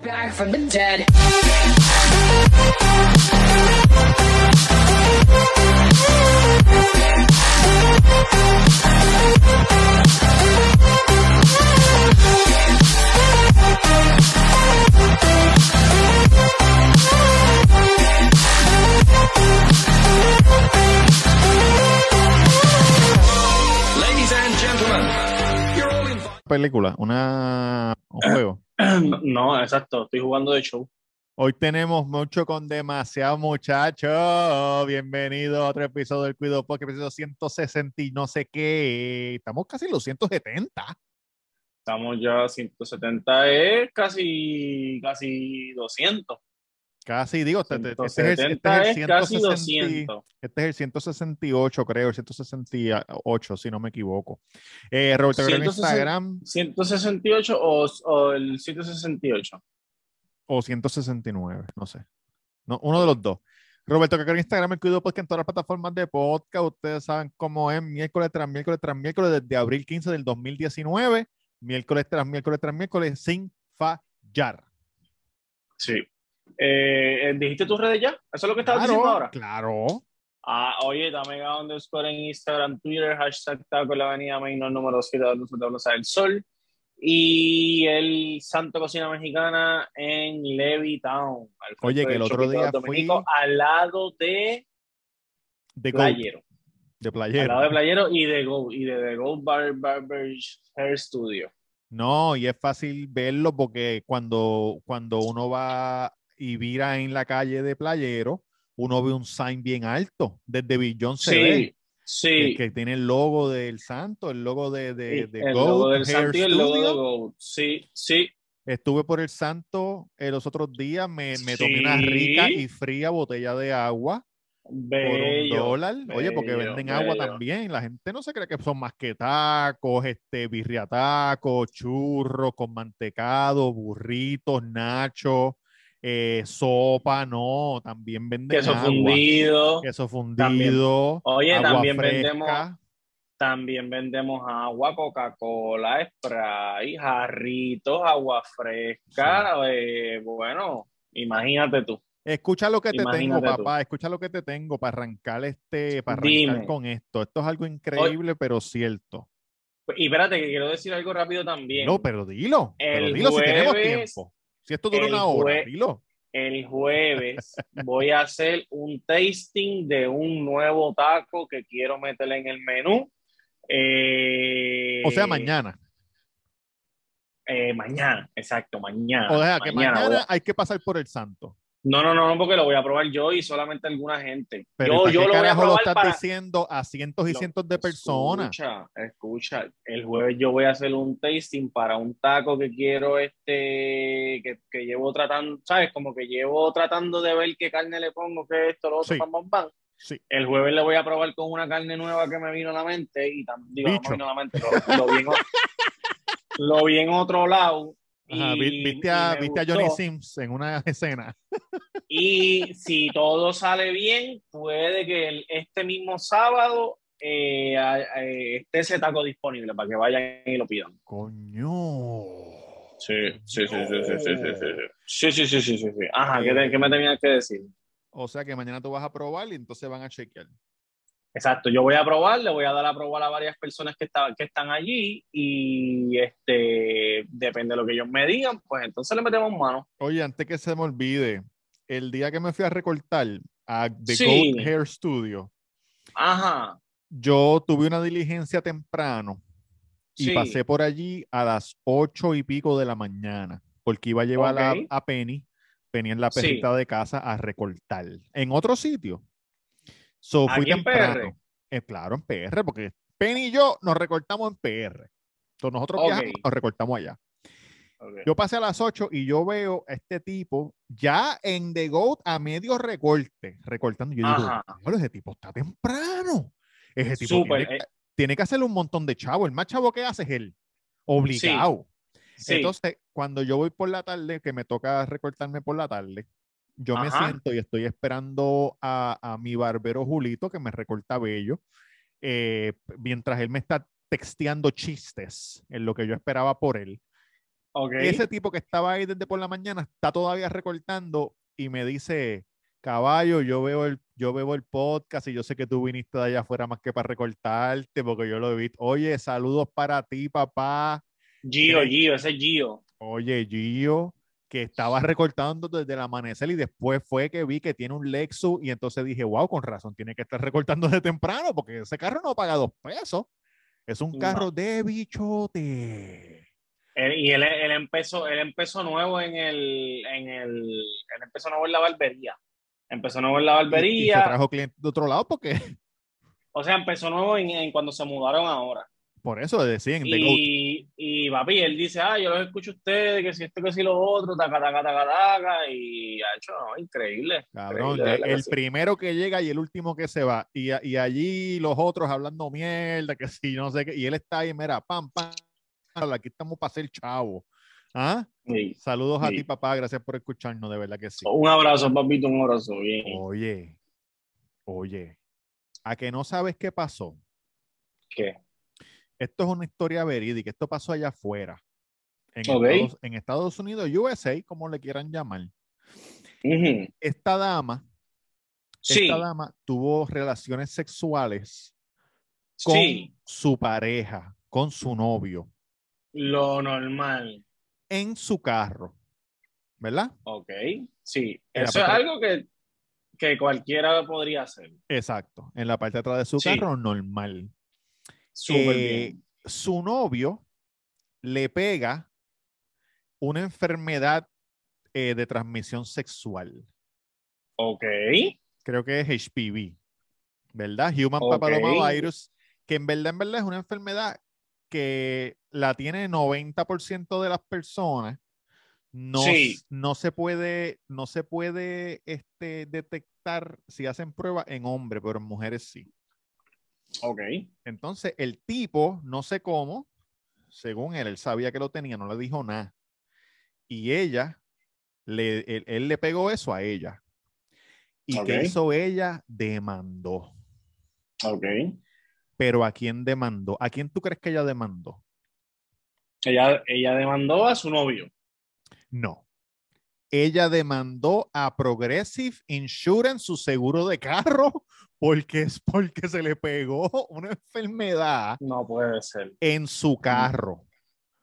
Back from the dead. Película, una, un juego. No, exacto, estoy jugando de show. Hoy tenemos mucho con demasiado, muchachos. Bienvenido a otro episodio del Cuido Podcast, episodio 160 y no sé qué. Estamos casi en los 170. Estamos ya a 170, es casi, casi 200. Casi, digo, este, este- este es el, 170 este es el es casi 160 200. este es el 168, creo, el 168, si no me equivoco. Eh, Roberto, creo en 160. Instagram 168 o, o el 168. o 169, no sé. No, uno de los dos. Roberto, que creo en Instagram, el Cuido Podcast en todas las plataformas de podcast. Ustedes saben cómo es, miércoles tras miércoles tras miércoles, desde abril 15 del 2019, miércoles tras miércoles tras miércoles, sin fallar. Sí. Eh, eh, ¿Dijiste tus redes ya? ¿Eso es lo que estabas Claro, diciendo ahora? claro. Ah, oye, dame underscore en Instagram, Twitter, hashtag taco la avenida Main, número 7 de la Plaza del Sol. Y el Santo Cocina Mexicana en Levittown. al Oye, que el otro día Dominico, al lado de De, Go- Playero. de Al playero. lado de Playero y de Go, y de The Go Bar, Barber Hair Studio. No, y es fácil verlo porque cuando, cuando uno va y vira en la calle de Playero, uno ve un sign bien alto. Desde Billón se ve. Sí, que, sí. que tiene el logo del santo, el logo de, de, de el logo del Hair Santo y el logo de Studio. Go. Sí, sí. Estuve por el santo eh, los otros días, me, me tomé una rica y fría botella de agua por un Bello. dólar. Oye, porque bello, venden agua bello. también. La gente no se cree que son más que tacos, este, birriatacos, churros con mantecado, burritos, nachos, eh, sopa, no. También venden Queso agua. fundido. Queso fundido. Oye, agua también fresca. vendemos También vendemos agua, Coca-Cola, spray, jarritos, agua fresca. eh, bueno, imagínate tú. Escucha lo que te tengo, tú. papá. Escucha lo que te tengo para arrancar este, para arrancar Dime. con esto. Esto es algo increíble, pero cierto. Y espérate, que quiero decir algo rápido también. No, pero dilo. pero El dilo si tenemos jueves- tiempo. Si esto dura el una hora, dilo. El jueves voy a hacer un tasting de un nuevo taco que quiero meterle en el menú. Eh, O sea, mañana. eh, mañana, exacto, mañana. O sea, que mañana, hay que pasar por el santo. No, no, no, porque lo voy a probar yo y solamente alguna gente. Pero ¿y yo yo qué lo voy a carajo lo probar estás para... diciendo a cientos y Lo- cientos de personas? Escucha, escucha. El jueves yo voy a hacer un tasting para un taco que quiero, este, que, que llevo tratando, ¿sabes? Como que llevo tratando de ver qué carne le pongo, que esto, lo otro, Sí. pam, pam, pam. Sí. El jueves le voy a probar con una carne nueva que me vino a la mente y también, digo, no me vino a la mente, lo, lo vi en, lo vi en otro lado. Ajá, y- vi- viste a, viste a Johnny. Sims en una escena. Y si todo sale bien, puede que el- este mismo sábado eh, a- eh, esté ese taco disponible para que vayan y lo pidan. Coño. Sí, sí, sí, sí, sí, sí, sí, sí. Sí, sí, sí, sí, sí, sí. Ajá, ¿qué, te- qué me tenías que decir? O sea que mañana tú vas a probar y entonces van a chequear. Exacto, yo voy a probar, le voy a dar a probar a varias personas que, está- que están allí y este depende de lo que ellos me digan, pues entonces le metemos mano. Oye, antes que se me olvide, el día que me fui a recortar a The Sí. Goat Hair Studio, Ajá, yo tuve una diligencia temprano y sí. pasé por allí a las ocho y pico de la mañana, porque iba a llevar a- a, Penny, Penny en la Sí. perrita de casa a recortar. En otro sitio. So, fui ¿Aquí en. PR? Eh, claro, en PR, porque Penny y yo nos recortamos en PR. Entonces nosotros Ok. viajamos, nos recortamos allá. Ok. Yo pasé a las 8 y yo veo a este tipo ya en The Goat a medio recorte, recortando. Yo digo, Ajá. "Diablo, ese tipo está temprano. Ese tipo Súper, tiene, eh. tiene que hacerle un montón de chavo. El más chavo que hace es él, obligado. Sí. Entonces, cuando yo voy por la tarde, que me toca recortarme por la tarde, yo me Ajá. siento y estoy esperando a, a mi barbero Julito que me recorta bello, eh, mientras él me está texteando chistes en lo que yo esperaba por él. Ok. Ese tipo que estaba ahí desde por la mañana está todavía recortando y me dice, caballo, yo veo el, yo veo el podcast y yo sé que tú viniste de allá afuera más que para recortarte porque yo lo visto. Oye, saludos para ti, papá. Gio. Gio, ese es Gio. Oye, Gio, que estaba recortando desde el amanecer y después fue que vi que tiene un Lexus y entonces dije, wow, con razón, tiene que estar recortando de temprano porque ese carro no paga dos pesos. Es un carro de bichote. Él- y él, él empezó, él empezó nuevo en el, en el, él empezó nuevo en la barbería. Empezó nuevo en la Y- Y, se barbería. trajo clientes de otro lado porque O sea, empezó nuevo en, en cuando se mudaron ahora. Por eso decían. Y, y papi, él dice, ah, yo los escucho a ustedes, que si esto, que si lo otro, taca, taca, taca, taca, y ha hecho, no, increíble. Cabrón, increíble, el primero que llega y el último que se va. Y, y allí los otros hablando mierda, que si no sé qué. Y él está ahí, mira, pam, pam. Aquí estamos para ser chavo. ¿Ah? Sí. Saludos a ti, papá. Gracias por escucharnos, de verdad que sí. Un abrazo, papito, un abrazo, bien. Oye, oye, a que no sabes qué pasó. ¿Qué? Esto es una historia verídica. Esto pasó allá afuera. En. Estados, en Estados Unidos, USA, como le quieran llamar. Esta dama, Sí, esta dama tuvo relaciones sexuales con sí, su pareja, con su novio, lo normal. en su carro, ¿verdad? Ok, sí. Eso es algo que, que cualquiera podría hacer. Exacto, en la parte de atrás de su Sí. carro, normal. Súper Eh, bien. Su novio le pega una enfermedad eh, de transmisión sexual. Ok, Creo que es HPV, ¿verdad? Human Ok. Papillomavirus, que en verdad, en verdad es una enfermedad que la tiene 90% de las personas. No, Sí. no se puede, no se puede este, detectar si hacen pruebas en hombres, pero en mujeres sí. Ok. Entonces, el tipo, no sé cómo, según él, él sabía que lo tenía, no le dijo nada. Y ella, le, él, él le pegó eso a ella. ¿Y qué Ok. hizo ella? Demandó. Ok. Pero ¿a quién demandó? ¿A quién tú crees que ella demandó? Ella, ella demandó a su novio. No. Ella demandó a Progressive Insurance, su seguro de carro, porque es porque se le pegó una enfermedad No puede ser. en su carro.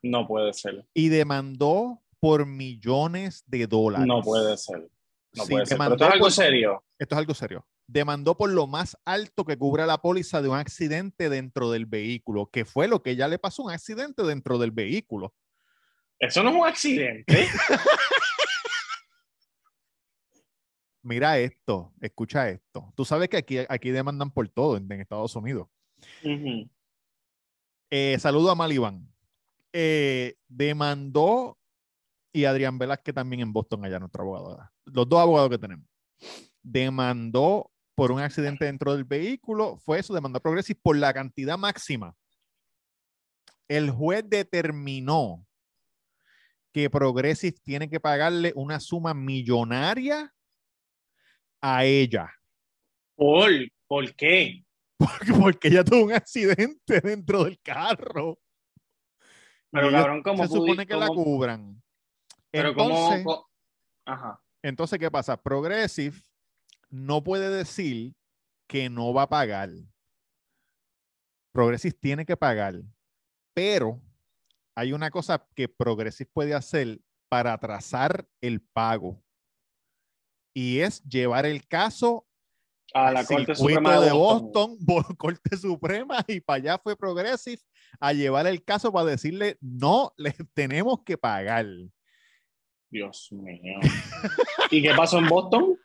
No puede ser. y demandó por millones de dólares. No puede ser. No Sí, puede ser. Pero demandó esto es algo por- serio. Esto es algo serio. Demandó por lo más alto que cubre la póliza de un accidente dentro del vehículo, que fue lo que ya le pasó, un accidente dentro del vehículo. Eso no es un accidente. Mira esto, escucha esto. Tú sabes que aquí, aquí demandan por todo en, en Estados Unidos. Eh, saludo a Malibán. Eh, demandó y Adrián Velázquez también en Boston, allá nuestra abogada. Los dos abogados que tenemos. Demandó por un accidente dentro del vehículo. Fue eso, demandó a Progressive por la cantidad máxima. El juez determinó que Progressive tiene que pagarle una suma millonaria a ella. ¿Por, ¿Por qué? Porque, porque ella tuvo un accidente dentro del carro. Pero cabrón, ¿cómo se supone que la cubran. Pero Entonces, Ajá. entonces, ¿qué pasa? Progressive no puede decir que no va a pagar. Progressive tiene que pagar. Pero hay una cosa que Progressive puede hacer para atrasar el pago. Y es llevar el caso A la Corte Suprema de Boston, por Corte Suprema, y para allá fue Progressive a llevar el caso para decirle, no, le tenemos que pagar. Dios mío. ¿Y qué pasó en Boston?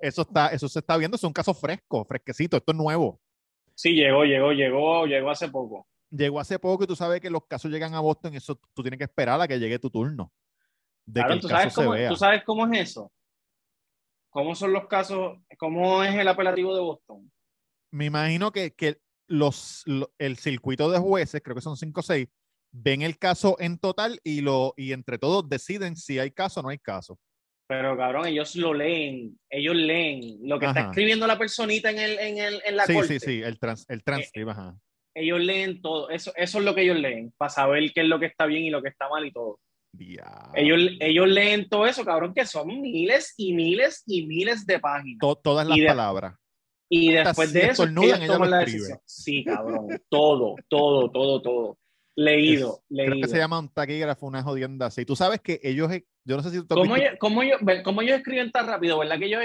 Eso, está, eso se está viendo, es un caso fresco, fresquecito, esto es nuevo. Sí, llegó, llegó, llegó, llegó hace poco. Llegó hace poco y tú sabes que los casos llegan a Boston y eso tú tienes que esperar a que llegue tu turno. De Claro, que el ¿tú caso sabes, se cómo, vea. ¿tú sabes cómo es eso? ¿Cómo son los casos? ¿Cómo es el apelativo de Boston? Me imagino que, que los, lo- el circuito de jueces, creo que son cinco o seis, ven el caso en total y, lo, y entre todos deciden si hay caso o no hay caso. Pero cabrón, ellos lo leen, ellos leen lo que está escribiendo la personita en, el, en, el, en la sí, corte. Eh, sí, sí, el, trans, el transcript, ajá. Ellos leen todo, eso, eso es lo que ellos leen, para saber qué es lo que está bien y lo que está mal y todo. Diablo. Ellos, ellos leen todo eso, cabrón, que son miles y miles y miles de páginas. To- todas las y de- palabras. Y hasta después de eso, ellos toman la decisión. Sí, cabrón. Todo, todo, todo, todo. Leído, Es- creo leído. que se llama un taquígrafo, una jodienda así. Tú sabes que ellos, yo no sé si tú ¿Cómo ellos, cómo, ellos, cómo ellos escriben tan rápido? ¿Verdad que ellos,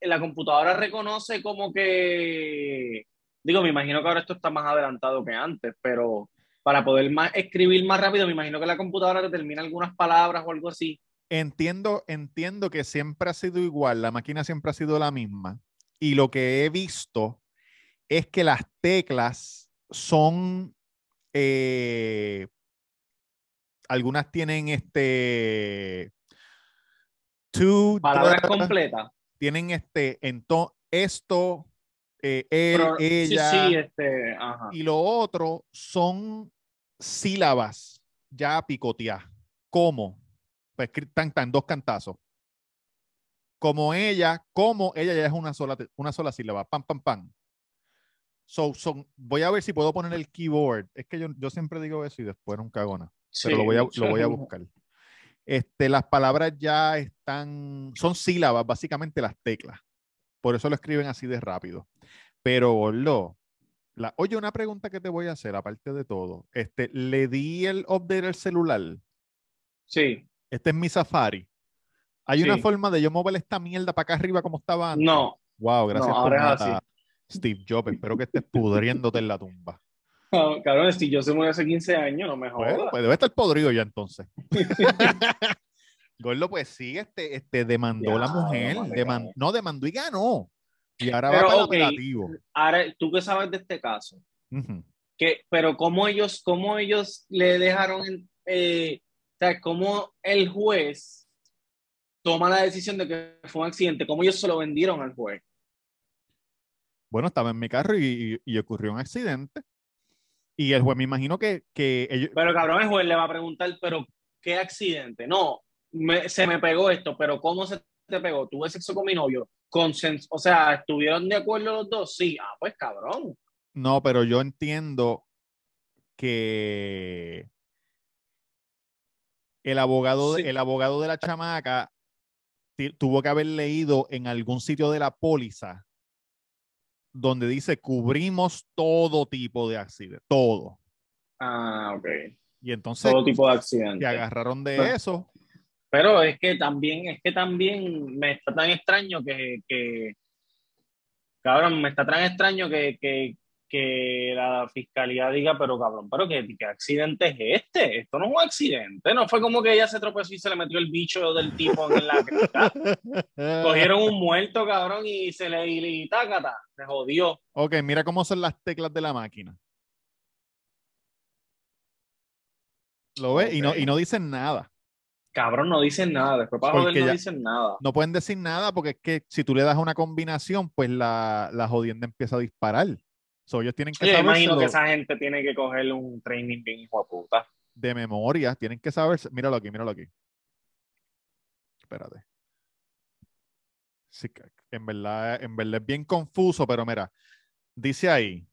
la computadora reconoce como que... Digo, me imagino que ahora esto está más adelantado que antes, pero para poder más, escribir más rápido, me imagino que la computadora determina algunas palabras o algo así. Entiendo, entiendo que siempre ha sido igual, la máquina siempre ha sido la misma. Y lo que he visto es que las teclas son, eh, algunas tienen este, to, Palabras completas. tienen este, entonces, esto, eh, él, Pero- ella, Sí, sí, este, ajá. y lo otro son sílabas ya picoteadas. ¿Cómo? Pues tan, tan, dos cantazos. Como ella, como ella ya es una sola, una sola sílaba. Pam, pam, pam. So, son, voy a ver si puedo poner el keyboard. Es que yo, yo siempre digo eso y después nunca hago nada. Pero lo voy a, lo voy a buscar. Este, las palabras ya están, son sílabas, básicamente las teclas. Por eso lo escriben así de rápido. Pero, Gordo, la, oye, una pregunta que te voy a hacer, aparte de todo. Este, le di el update al celular. Sí, Este es mi Safari. Hay una forma de yo mover esta mierda para acá arriba como estaba antes. no, Wow, gracias No, por nada, Steve Jobs. Espero que estés pudriéndote en la tumba. cabrón, si yo se murió hace 15 años, no me jodas. Bueno, pues debe estar podrido ya entonces. Gordo, pues sí, este, este demandó la mujer. vale, deman- cabrón. no, demandó y ganó. Y ahora Pero, va para ok. el apelativo. Ahora, tú qué sabes de este caso, que, pero cómo ellos, cómo ellos le dejaron, eh, o sea, cómo el juez toma la decisión de que fue un accidente, cómo ellos se lo vendieron al juez. Bueno, estaba en mi carro y, y- y ocurrió un accidente. Y el juez me imagino que, que ellos, Pero cabrón, el juez le va a preguntar, pero ¿qué accidente? No, me- se me pegó esto, pero ¿cómo se te pegó? ¿Tuve sexo con mi novio? Consens o sea, ¿estuvieron de acuerdo los dos? Sí, ah, pues cabrón. No, pero yo entiendo que el abogado, Sí. el abogado de la chamaca tuvo que haber leído en algún sitio de la póliza donde dice cubrimos todo tipo de accidente, todo. Ah, ok. Y entonces Todo tipo de se accidente. agarraron de eso. Pero es que también, es que también me está tan extraño que, que cabrón, me está tan extraño que, que, que la fiscalía diga, pero cabrón, pero ¿qué, qué accidente es este? Esto no es un accidente, no fue como que ella se tropezó y se le metió el bicho del tipo en la. Cogieron un muerto, cabrón, y se le y, y tácata, se jodió. Ok, mira cómo son las teclas de la máquina. ¿Lo ves? Y, no, y no dicen nada. Cabrón, no dicen nada, después para joder no dicen nada. No pueden decir nada porque es que si tú le das una combinación, pues la, la jodienda empieza a disparar. So, ellos tienen que Yo imagino que esa gente tiene que coger un training bien hijo de puta. de memoria, tienen que saber. Míralo aquí, míralo aquí. Espérate. Sí, en verdad, en verdad es bien confuso, pero mira, dice ahí,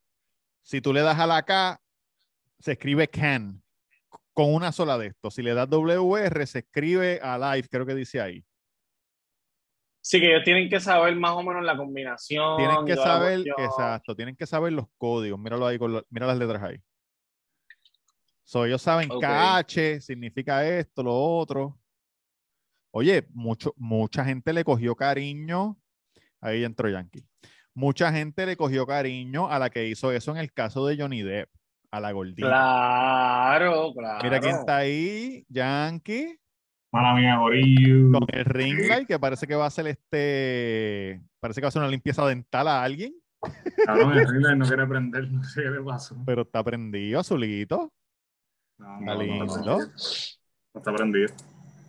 si tú le das a la K, se escribe can con una sola de estos. Si le das WR, se escribe alive, creo que dice ahí. Sí, que ellos tienen que saber más o menos la combinación. Tienen que saber, exacto, tienen que saber los códigos. Míralo ahí, con mira las letras ahí. So, ellos saben Ok. KH significa esto, lo otro. Oye, mucho, mucha gente le cogió cariño. Ahí entró Yankee. Mucha gente le cogió cariño a la que hizo eso en el caso de Johnny Depp, a la gordita. Claro, claro. Mira quién está ahí, Yankee, Mala mía, Gorillo. con el ring light, que parece que va a hacer este, parece que va a hacer una limpieza dental a alguien, Cabrón, el Riddler no quiere prender, no sé qué le pasó. pero está prendido, azulito. No, Está no, no, lindo. está prendido. No está prendido.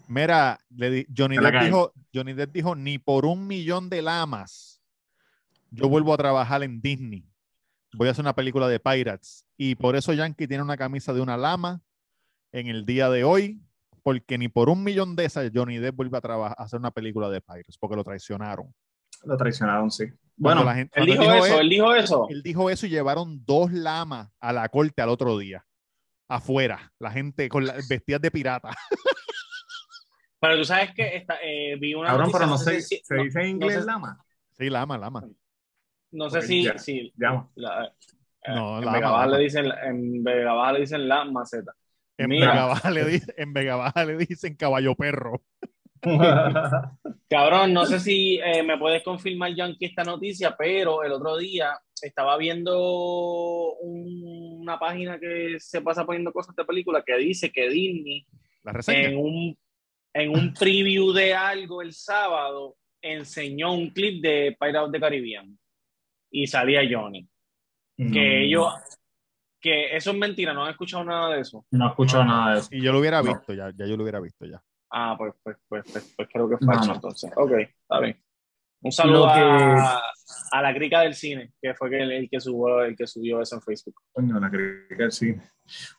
Mira, le di- Johnny, Depp dijo, Johnny Depp dijo, ni por un millón de lamas yo vuelvo a trabajar en Disney. Voy a hacer una película de Pirates. Y por eso Yankee tiene una camisa de una lama en el día de hoy, porque ni por un millón de esas Johnny Depp vuelve a, trabajar, a hacer una película de Pirates, porque lo traicionaron. Lo traicionaron, sí. Bueno, la gente- Él dijo, eso, él- él dijo eso. él dijo eso y llevaron dos lamas a la corte al otro día, afuera, la gente con la, vestidas de pirata. Pero tú sabes que esta, eh, vi una Cabrón, noticia, pero no si- ¿se no- dice en inglés no sé- lama? Sí, lama, lama. No sé si, ya, si Llama. la- eh, No, en, lama, Vega Baja lama. le dicen, en Vega Baja le dicen la maceta. En Mira. Vega, Baja le di- en Vega Baja le dicen caballo perro. Cabrón, no sé si eh, me puedes confirmar, Yankee, esta noticia, pero el otro día estaba viendo un- una página que se pasa poniendo cosas de película que dice que Disney La en un, en un preview de algo el sábado enseñó un clip de Pirates of the Caribbean y salía Johnny. Que ellos, que eso es mentira, no han escuchado nada de eso. No he escuchado nada de eso. Y yo lo hubiera No. visto, ya, ya yo lo hubiera visto ya. Ah, pues, pues, pues, pues, pues creo que es falso no. entonces. Ok, está bien. Un saludo que- a, a la crica del cine, que fue que el, el que subió, el que subió eso en Facebook. Coño, la crítica del cine.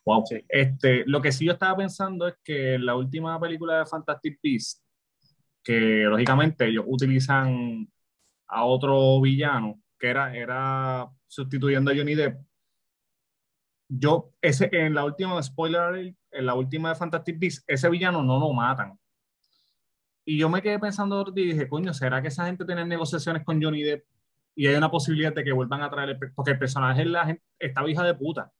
Wow. Sí. Este, lo que sí yo estaba pensando es que la última película de Fantastic Beasts, que lógicamente ellos utilizan a otro villano, que era, era sustituyendo a Johnny Depp. Yo, ese, en la última, spoiler en la última de Fantastic Beasts, ese villano no lo matan. Y yo me quedé pensando y dije, coño, ¿será que esa gente tiene negociaciones con Johnny Depp y hay una posibilidad de que vuelvan a traer el, porque el personaje la gente, estaba hija de puta.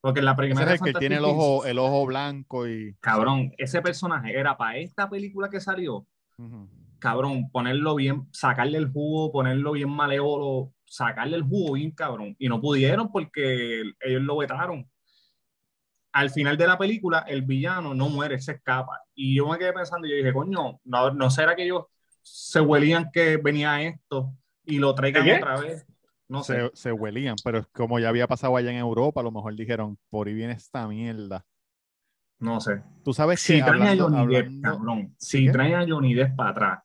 Porque en la Ese primera es de el que Fantastic tiene el ojo, el ojo blanco y. cabrón, ese personaje era para esta película que salió, Ujú. cabrón, ponerlo bien, sacarle el jugo, ponerlo bien malévolo, sacarle el jugo bien cabrón. Y no pudieron porque ellos lo vetaron. Al final de la película, el villano no muere, se escapa. Y yo me quedé pensando, y yo dije, coño, ¿no, no será que ellos se huelían que venía esto y lo traigan ¿Qué? otra vez? No sé. se, se huelían, pero como ya había pasado allá en Europa, a lo mejor dijeron, por ahí viene esta mierda. No sé. Tú sabes Si que traen a hablando, Johnny Depp, hablando- cabrón, si ¿Qué? traen a Johnny Depp para atrás,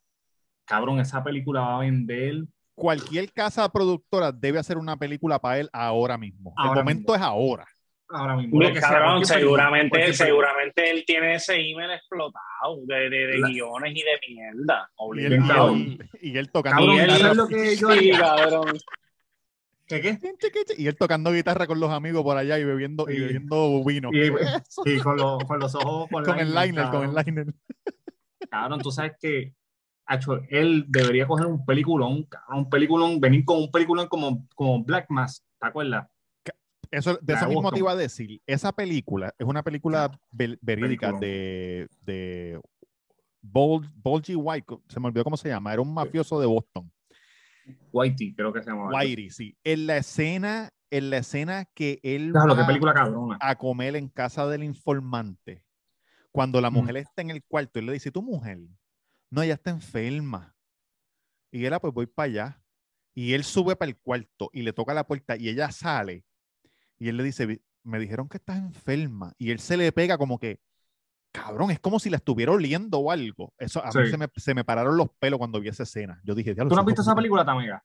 cabrón, esa película va a vender. Cualquier casa productora debe hacer una película para él ahora mismo. el Ahora momento es ahora. Ahora mismo. Sea, cabrón, película, seguramente, película. seguramente él tiene ese email explotado de, de, de La- guiones y de mierda. Y él, y él- y él tocando Cabrón, Y él- guitarra. ¿sabes lo que yo Sí, cabrón. ¿Qué qué? Y él tocando guitarra con los amigos por allá y bebiendo, y Sí. bebiendo vino. Y, y con, los, con los ojos con, con el liner, con el liner. Cabrón, tú sabes que acho, él debería coger un peliculón, un peliculón, venir con un peliculón como, como Black Mass, ¿te acuerdas? Eso, de eso mismo te iba a decir. Esa película es una película ver- verídica Peliculón. de, de Bol- White, se me olvidó cómo se llama, era un mafioso de Boston. Whitey, creo que se llama. Whitey, sí. En la escena, en la escena que él Claro, qué va película cabrona. a comer en casa del informante, cuando la Mm. mujer está en el cuarto, él le dice, tu mujer, no, ella está enferma. Y él, "Ah, pues voy para allá. Y él sube para el cuarto y le toca la puerta y ella sale. Y él le dice, "Vi- me dijeron que estás enferma. Y él se le pega como que, cabrón, es como si la estuviera oliendo o algo. Eso, a mí se me, se me pararon los pelos cuando vi esa escena. Yo dije, ¿Tú no has visto esa película, Tamega?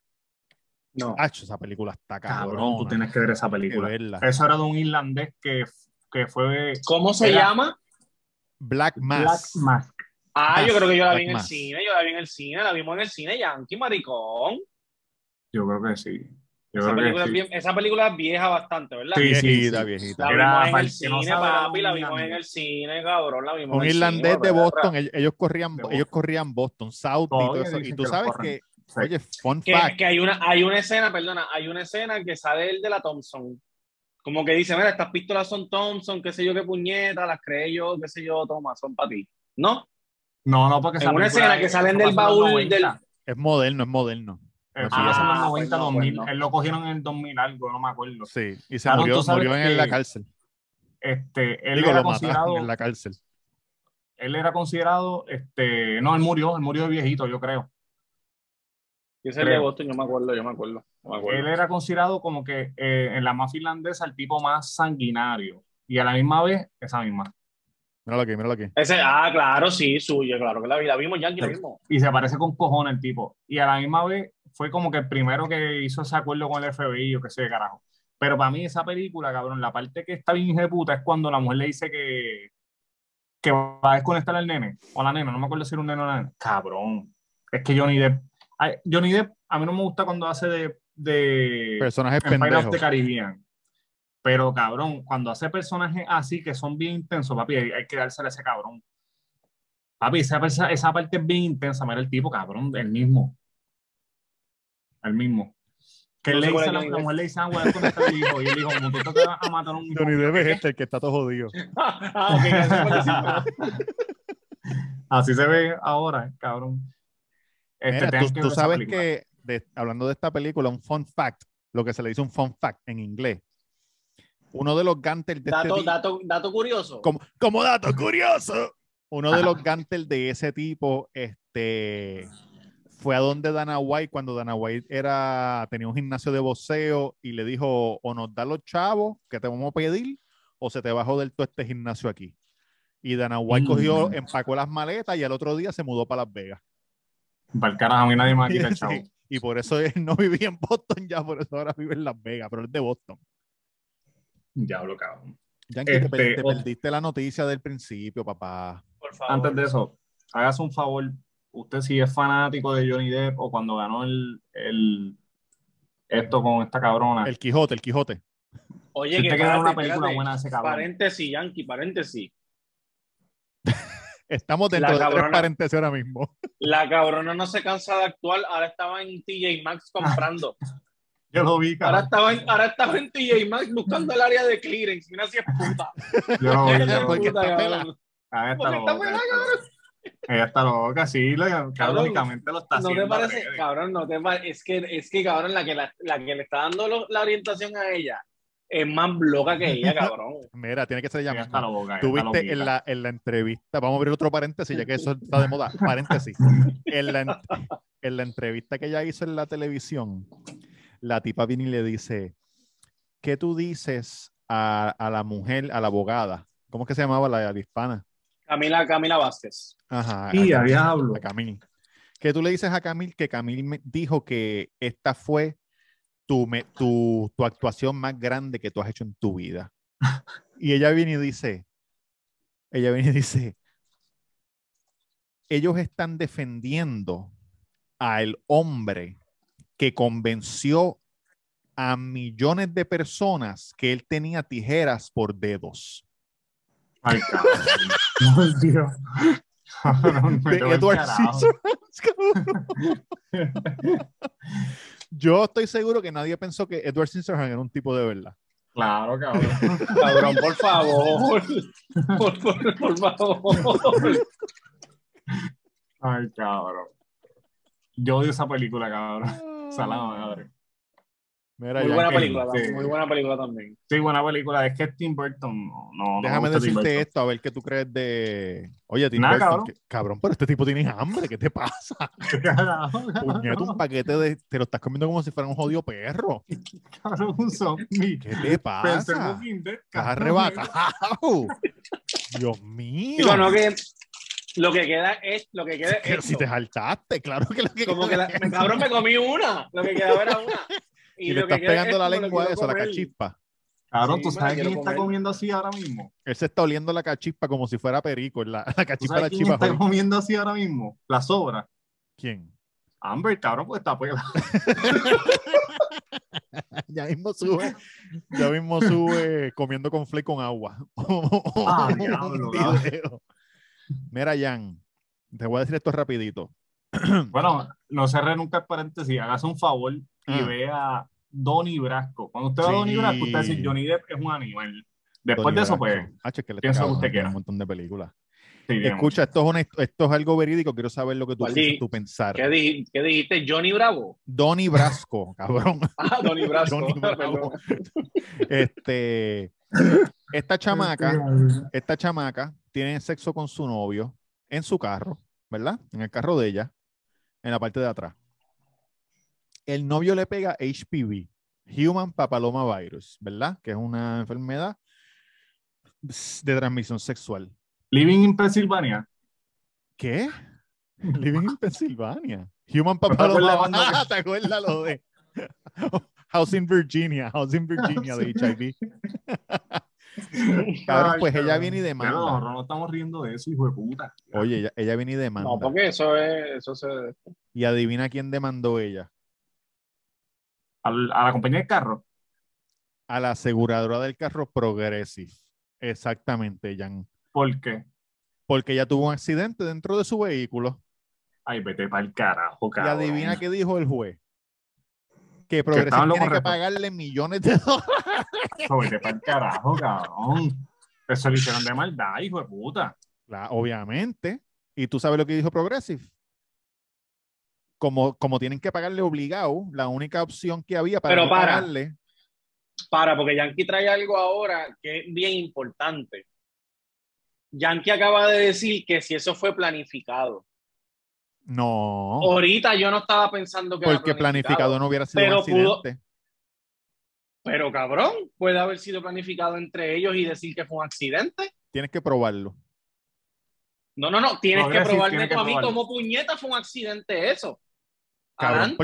No. Acho, esa película está Cabrón, cabrón. tú tienes que ver esa película. verla. Eso era de un irlandés que, que fue ¿Cómo se Era- llama? Black Black Mass. Ah, yo creo que yo la vi en el cine, yo la vi en el cine, la vimos en el cine, Yankee, maricón. Yo creo que sí. Yo Esa creo película, que es sí. bien- esa película es vieja bastante, ¿verdad? Sí, sí, viejita, viejita. La Era vimos en el no cine, papi, la vimos en el cine, cabrón, la vimos un en el irlandés cine. de. Boston, ellos, ellos corrían, ellos Boston. corrían Boston, South y todo eso. Y tú que sabes que, Sí. oye, fun Que, fact, que hay, una, hay una escena, perdona, hay una escena que sale el de la Thompson. Como que dice, mira, estas pistolas son Thompson, qué sé yo, qué puñeta, las creé yo, qué sé yo, toma, son para ti. ¿No? No, no, porque En una escena que salen eso del baúl 90. del- es moderno, es moderno. Eso Ah, pasó en los pues 90, no, 2000. pues no. Él lo cogieron en el 2000 algo, no me acuerdo. Sí, y se murió, en que- la cárcel. Este, él Digo, era lo considerado, mataron en la cárcel. él era considerado, este, no, él murió, él murió de viejito, yo creo. Yo sé el de Creo. Boston, yo me acuerdo, yo me acuerdo. yo me acuerdo. Él era considerado como que eh, en la mafia irlandesa el tipo más sanguinario y a la misma vez esa misma. Míralo aquí, míralo aquí. Ese, ah, claro, sí, suyo, claro que la, la vimos, Yankee, la Sí. vimos. Y se parece con cojones el tipo. Y a la misma vez fue como que el primero que hizo ese acuerdo con el FBI o qué sé, carajo. Pero para mí esa película, cabrón, la parte que está bien de puta es cuando la mujer le dice que, que va a desconectar al nene o a la nena, no me acuerdo si era un nene o una nena. Cabrón. Es que Johnny Depp, Johnny Depp a mí no me gusta cuando hace de, de Personajes pendejos. the Caribbean. Pero cabrón, cuando hace personajes así que son bien intensos, papi, hay, hay que dársela a ese cabrón. Papi, esa, esa parte es bien intensa. Mira el tipo, cabrón, el mismo. El mismo. Que No él le dice, la, mujer le dice, ah, voy a conectar al hijo. Y él dijo, como tú te vas a matar a un hijo. Johnny Depp es este, el que está todo jodido. ah, ok. Así se ve ahora, cabrón. Este, Mira, tú, que sabes que, de- hablando de esta película, un fun fact, lo que se le dice un fun fact en inglés. Uno de los Gantel de este Dato, ti- dato, dato curioso. como, como dato curioso, uno de los Gantel de ese tipo, este, fue a donde Dana White cuando Dana White era, tenía un gimnasio de boxeo y le dijo, o nos da los chavos que te vamos a pedir, o se te va a joder todo este gimnasio aquí. Y Dana White Mm. cogió, empacó las maletas y al otro día se mudó para Las Vegas. Para el carajo, a mí nadie me va a quitar el Sí, chavo. Y por eso él no vivía en Boston ya, por eso ahora vive en Las Vegas, pero es de Boston. Diablo, cabrón. Yankee, te, per- Este, te perdiste la noticia del principio, papá. Por favor. Antes de eso, hágase un favor. Usted si es fanático de Johnny Depp o cuando ganó el, el esto con esta cabrona. El Quijote, el Quijote. Oye, Si que ver una película espérate. buena de ese cabrón. Paréntesis, Yankee, paréntesis. Estamos dentro de tres paréntesis ahora mismo. La cabrona no se cansa de actuar, ahora estaba en TJ Maxx comprando. Yo lo vi, Ahora estaba en, ahora estaba en TJ Maxx buscando el área de clearance. Mira si es puta. Yo lo vi. yo. Porque Puta, está cabrón. pelada. Ah, está loca. Ella está loca, sí, lógicamente lo está ¿No haciendo. te parece, cabrón? No te parece. Es que, es que, cabrón, la que, la, la que le está dando lo- la orientación a ella es más loca que ella, cabrón. Mira, tiene que ser ella misma. loca. ella Tú está viste en la, en la entrevista, vamos a abrir otro paréntesis, ya que eso está de moda. Paréntesis. En la, en- en la entrevista que ella hizo en la televisión, la tipa viene y le dice: ¿Qué tú dices a, a la mujer, a la abogada? ¿Cómo es que se llamaba la, la hispana? Camila, Camila Vázquez. Ajá. Sí, a Camil, diablo. a Camil. Que tú le dices a Camil que Camil me dijo que esta fue tu, me- tu, tu actuación más grande que tú has hecho en tu vida. Y ella viene y dice, ella viene y dice, ellos están defendiendo al hombre que convenció a millones de personas que él tenía tijeras por dedos. Ay, cabrón. Dios. Cabrón, me de Edward. Yo estoy seguro que nadie pensó que Edward Scissorhands era un tipo de verdad. Claro, cabrón. Cabrón, por favor. Por, por, por favor. Ay, cabrón. Yo odio esa película, cabrón. Salada madre. Mira, Muy buena película, sí. muy buena película también. Sí, buena película. Es que Tim Burton no, no, no me Déjame decirte esto, a ver qué tú crees de. Oye, Tim Nada, Burton, cabrón. que- cabrón, pero este tipo tiene hambre, ¿qué te pasa? Puñeta, un paquete de. Te lo estás comiendo como si fuera un jodido perro. Cabrón, un zombie. ¿Qué te pasa? Estás arrebatado. Dios mío. Digo, no que lo que queda es lo que queda es Pero si te saltaste, claro que lo que como que la, me- cabrón me comí una, lo que quedaba era una. Y, le lo que estás queda es pegando la lengua a eso, la cachispa. Cabrón, Sí, ¿tú sabes quién está comiendo así ahora mismo? Él se está oliendo la cachispa como si fuera perico. La, la ¿Tú cachispa de la sabes quién está comiendo así ahora mismo? La sobra. ¿Quién? Amber, cabrón, pues está pela. Ya mismo sube. Ya mismo sube comiendo con flake con agua. Ah, diablo. Mira, Jan, te voy a decir esto rapidito. Bueno, no cerré nunca el paréntesis. Hágase un favor y Ah. vea Donnie Brasco. Cuando usted ve a Donnie Sí. Brasco, usted dice Johnny Depp es un animal. Después de eso, Brasco. pues, Hacho, es que que cabrón, usted quiera. un montón de películas. sí, Escucha, esto es, una esto es algo verídico. Quiero saber lo que tú, ¿Cuál piensas, di- tú pensar. ¿Qué, di- qué dijiste? Johnny Bravo. Donnie Brasco, cabrón. Ah, Donny Brasco. Johnny Bravo. Perdón. Este, esta chamaca, esta chamaca tiene sexo con su novio en su carro, ¿verdad? En el carro de ella, en la parte de atrás. El novio le pega HPV, Human Papilloma Virus, ¿verdad? Que es una enfermedad de transmisión sexual. Living in Pennsylvania. ¿Qué? Living in Pennsylvania. Human ¿No te acuerdas Papilloma Ah, ¿Te acuerdas lo de House in Virginia? House in Virginia de HIV. Cabrón, pues ella viene y demanda. Pero nosotros no estamos riendo de eso, hijo de puta. Oye, ella, ella viene y demanda. No, porque eso es, eso se, Y adivina quién demandó ella. Al- a la compañía de carro. A la aseguradora del carro Progressive. Exactamente, Jan. ¿Por qué? porque ella tuvo un accidente dentro de su vehículo. Ay, vete para el carajo, Y cabrón. adivina qué dijo el juez. Que lo tiene que pagarle millones de dólares. Eso, Vete para el carajo, cabrón. Eso lo hicieron de maldad, hijo de puta. Obviamente. Y tú sabes lo que dijo Progressive. Como, como tienen que pagarle obligado, la única opción que había para, Pero no para. pagarle. Para, porque Yankee trae algo ahora que es bien importante. Yankee acaba de decir que si eso fue planificado. No, Ahorita yo no estaba pensando que era porque planificado no hubiera sido pero un pudo- accidente. Pero cabrón, puede haber sido planificado entre ellos y decir que fue un accidente. Tienes que probarlo. No, no, no, tienes No, que probarme tiene a mí como puñeta fue un accidente eso. Cabrón.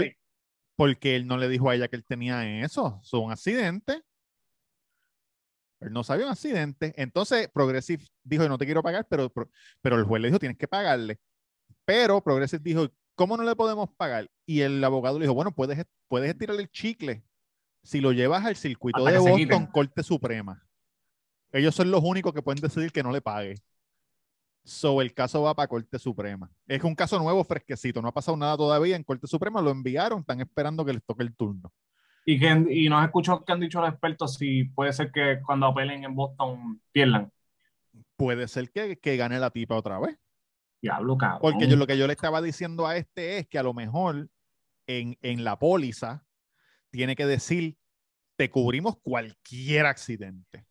Porque él no le dijo a ella que él tenía eso. Fue un accidente. Él no sabía un accidente. Entonces, Progressive dijo, no te quiero pagar, pero, pero el juez le dijo, tienes que pagarle. Pero Progressive dijo, ¿cómo no le podemos pagar? Y el abogado le dijo, bueno, puedes, puedes estirar el chicle si lo llevas al circuito Hasta de Boston. Corte Suprema. Ellos son los únicos que pueden decidir que no le pague. So, el caso va para Corte Suprema. Es un caso nuevo, fresquecito. No ha pasado nada todavía. En Corte Suprema lo enviaron. Están esperando que les toque el turno. Y, que, y nos escuchó que han dicho los expertos si puede ser que cuando apelen en Boston pierdan. Puede ser que, que gane la tipa otra vez. Diablo, cabrón. Porque yo lo que yo le estaba diciendo a este es que a lo mejor en, en la póliza tiene que decir, te cubrimos cualquier accidente.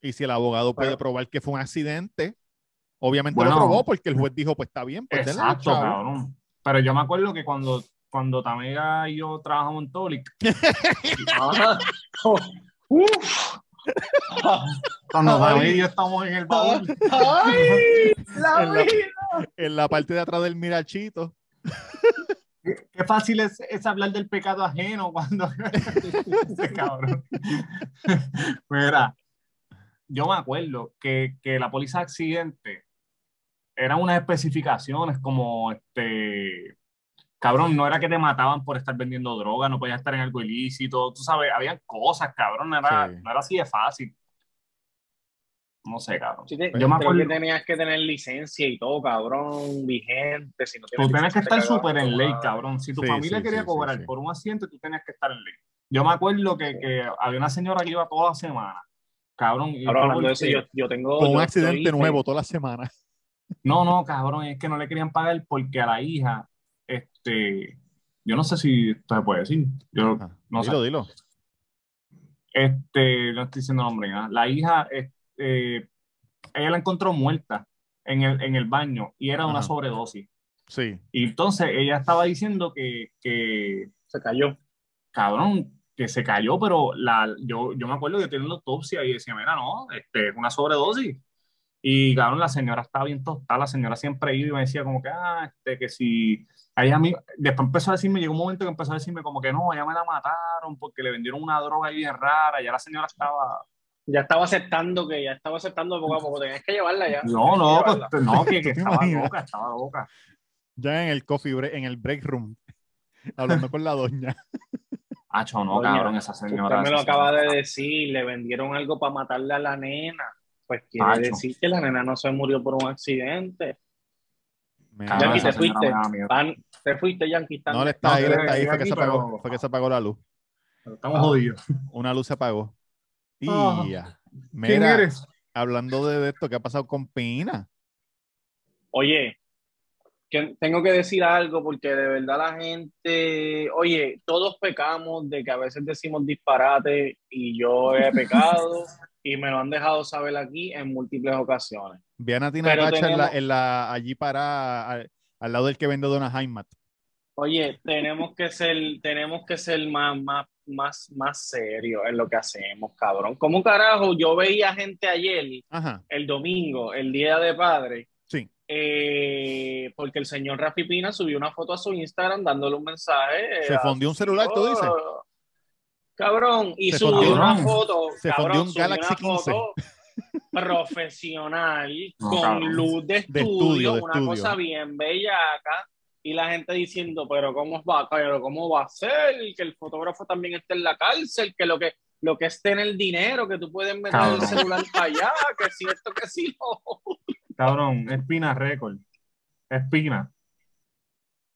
Y si el abogado puede Pero- probar que fue un accidente, obviamente Bueno. lo probó porque el juez dijo, pues está bien, pues Exacto, cabrón. Pero yo me acuerdo que cuando, cuando Tamega y yo trabajamos en Tolic. Uf. Cuando. Tamega y yo estamos en el baúl, Ay, la En la-. En la parte de atrás del mirachito. qué, qué fácil es, es hablar del pecado ajeno cuando ese cabrón. Mira, yo me acuerdo que, que la póliza de accidente eran unas especificaciones como este cabrón, no era que te mataban por estar vendiendo droga, no podías estar en algo ilícito, tú sabes, habían cosas, cabrón, no era, Sí. no era así de fácil. No sé, cabrón. Sí, te- Yo me acuerdo- que tenías que tener licencia y todo, cabrón, vigente. Si no Tú tienes que licencia, te estar súper en ley, cabrón. Si tu Sí, familia sí, quería cobrar sí. por un accidente, tú tenías que estar en ley. Yo me acuerdo que, que había una señora que iba toda la semana, cabrón. de eso, yo, yo tengo. Con un accidente estoy- nuevo toda la semana. No, no, cabrón, es que no le querían pagar porque a la hija, este, yo no sé si esto se puede decir. Yo no sé. dilo, dilo. Este, no estoy diciendo nombre, ¿no? La hija, este, ella la encontró muerta en el, en el baño y era una Ajá. sobredosis. Sí. Y entonces ella estaba diciendo que, que Se cayó. cabrón, que se cayó, pero la, yo, yo me acuerdo que tenía una autopsia y decía, mira, no, este, es una sobredosis. Y cabrón, la señora estaba bien tostada, la señora siempre iba y me decía como que, ah, este, que si, ahí a mí, después empezó a decirme, llegó un momento que empezó a decirme como que no, ya me la mataron porque le vendieron una droga ahí bien rara, ya la señora estaba, Ya estaba aceptando que ya estaba aceptando poco a poco. Tenías que llevarla ya. no, no, que pues, no, que, que ¿Tú te estaba loca, estaba loca. Ya en el coffee break, en el break room, hablando con la doña. Acho, no, cabrón, esa señora. Usted me lo acaba de decir, le vendieron algo para matarle a la nena. Pues quiere Macho. decir que la nena no se murió por un accidente. Yankee, te fuiste. Pan- te fuiste, Yankee. están- No, le está No, ahí, le estoy está ahí. Fue que, se apagó, pero- fue que se apagó la luz. Estamos jodidos. Una luz se apagó. Y Ah. ya. ¿Quién eres? hablando de, de esto, ¿qué ha pasado con Pina? Oye, que tengo que decir algo porque de verdad la gente, oye, todos pecamos de que a veces decimos disparate y yo he pecado y me lo han dejado saber aquí en múltiples ocasiones. Vi a Natina Tacha en la, tenemos- en la- allí para al, al lado del que vende Dona Heimat. Oye, tenemos que ser, tenemos que ser más, más, más, más serios en lo que hacemos, cabrón. ¿Cómo carajo yo veía gente ayer, Ajá, el domingo, el día de padre, sí. eh, porque el señor Rafi Pina subió una foto a su Instagram dándole un mensaje. eh, Se a fondió un celular, tú dices. Cabrón, y Se subió una un- foto. se cabrón, fondió un subió Galaxy una foto profesional, No, con cabrón. luz de De estudio, de una estudio. cosa bien bellaca. Y la gente diciendo, pero ¿cómo va, pero cómo va a ser? Que el fotógrafo también esté en la cárcel, que lo que, lo que es tener dinero, que tú puedes meter el celular para allá, que si esto, que si lo Cabrón, Espina Record. Espina.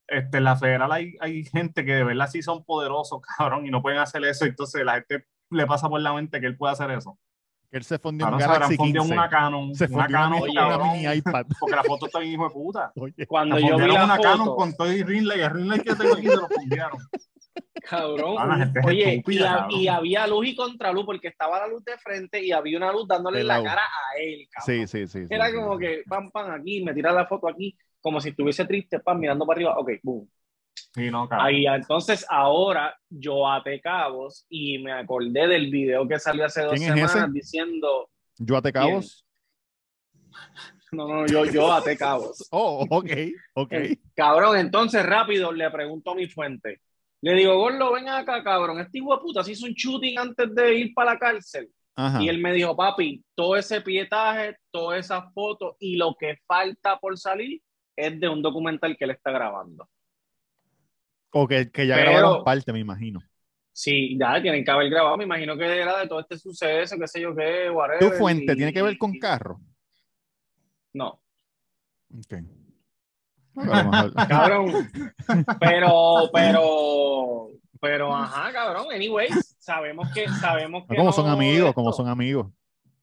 Este, en la federal hay, hay gente que de verdad sí son poderosos, cabrón, y no pueden hacer eso. Entonces la gente le pasa por la mente que él puede hacer eso. Que él se fundió un Cabrón, se habrán Galaxy fundido 15. una Canon. Se una fundió Canon, una, oye, una cabrón, mini iPad. porque la foto está bien hijo de puta. Oye, Cuando yo vi la una Canon con todo y Rinley. El Rinley que tengo aquí se lo fundieron. cabrón, Ah, oye, estúpida, y, ha- cabrón. y había luz y contraluz porque estaba la luz de frente y había una luz dándole la cara a él, cabrón. sí, sí, sí. sí, Era sí, como sí. que, pam, pam, aquí, me tira la foto aquí, como si estuviese triste, pam, mirando para arriba, ok, boom. Sí, no. Ahí, entonces ahora yo até cabos y me acordé del video que salió hace dos ¿Quién es semanas ese? diciendo, Yo ate cabos. no, no, yo, yo até cabos. Oh, ok, ok. Eh, Cabrón, entonces rápido le pregunto a mi fuente. Le digo, Gordo, ven acá, cabrón. Este hijo de puta se hizo un shooting antes de ir para la cárcel. Ajá. Y él me dijo, papi, todo ese pietaje, todas esas fotos y lo que falta por salir es de un documental que él está grabando. O que, que ya Pero- grabaron parte, me imagino. Sí, ya tienen que haber grabado. Me imagino que era de todo este suceso, qué sé yo qué, whatever. ¿Tu fuente y- tiene que ver con y- carro? No, Ok. Cabrón. pero, pero, pero, ajá, cabrón. Anyways, sabemos que, sabemos que. No, como son amigos, como son amigos.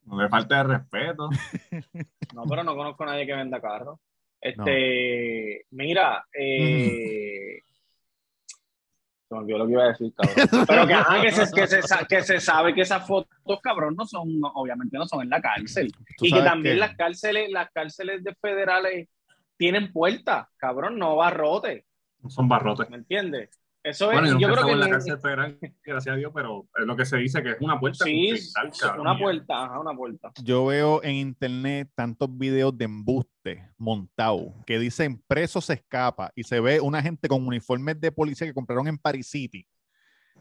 No le falta de respeto. No, pero no conozco a nadie que venda carro. Este, mira, eh, se me olvidó lo que iba a decir, cabrón. Pero que, se, que, se, sa- que se sabe que esas fotos, cabrón, no son, no- obviamente no son en la cárcel. Y que también las cárceles, las cárceles de federales tienen puertas, cabrón, no barrotes, Son barrotes. ¿me entiendes? Eso es, Bueno, yo, yo creo que en la cárcel federal, gracias a Dios, pero es lo que se dice que es una puerta. sí, cristal, una puerta, ajá, una puerta. Yo veo en internet tantos videos de embuste montado que dicen preso se escapa y se ve una gente con uniformes de policía que compraron en Paris City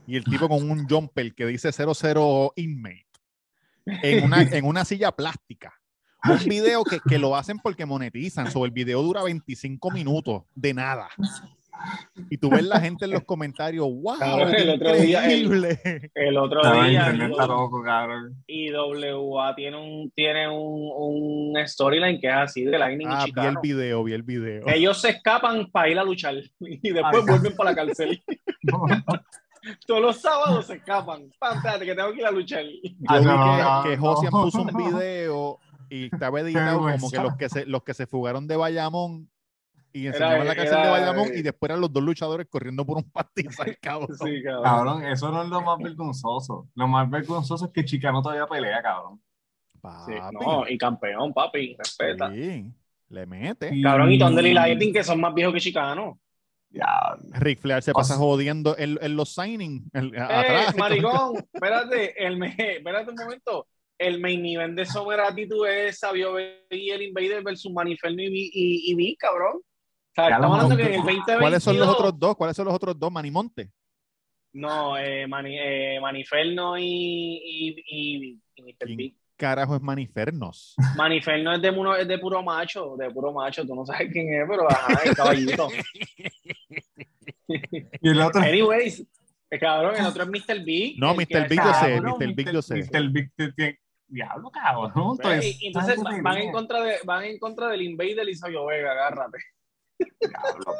y el tipo con un jumper que dice 00 inmate en una, en una silla plástica. Un video que, que lo hacen porque monetizan. Sobre el video dura 25 minutos de nada. Y tú ves la gente en los comentarios, wow, Cabrón, el otro día, el- increíble. El otro Cabrón, día, internet yo- está loco, cabrón. y WA tiene un tiene un, un storyline que es así de Lightning Ah, y vi el video, vi el video. Ellos se escapan para ir a luchar y después Ay, vuelven para la cárcel. Todos los sábados se escapan. Espérate, que tengo que ir a luchar. Yo Ah, vi no, que, no, que no. Josian puso un video y estaba editado como que los que se, los que se fugaron de Bayamón y Era- enseñaban la cárcel de era- Bayamón y después eran los dos luchadores corriendo por un pastizal, cabrón. Sí, cabrón. Cabrón, eso no es lo más vergonzoso. Lo más vergonzoso es que Chicano todavía pelea, cabrón. Sí, no, y campeón, papi, respeta. sí, le mete. Cabrón, y Thunder y Lightning, que son más viejos que Chicano. Ya, Ric Flair se O pasa sea- jodiendo en, en los signings Eh, atrás. maricón, espérate, el me, espérate un momento. El main event de Summer Attitude es Sabio y el Invader versus Maniferno y, y, y Vi, cabrón. Sea, estamos hablando que en el monté. 2022... ¿Cuáles son los otros dos? ¿Cuáles son los otros dos? Manimonte. No, eh, Mani- eh, Maniferno y, y, y, y Mr. ¿Quién? Big. Carajo es Manifernos. Maniferno es de, uno- es de puro macho, de puro macho. Tú no sabes quién es, pero ajá, el caballito. Y el otro. Anyways, eh, cabrón, el otro es Mr. Big. No, el Mr. que- Big yo sé, Mr. Big yo sé. Mr. Big te- te- Diablo, cabrón. Entonces van en contra de van en contra del Invader y Sabio Vega, agárrate. Cabrón.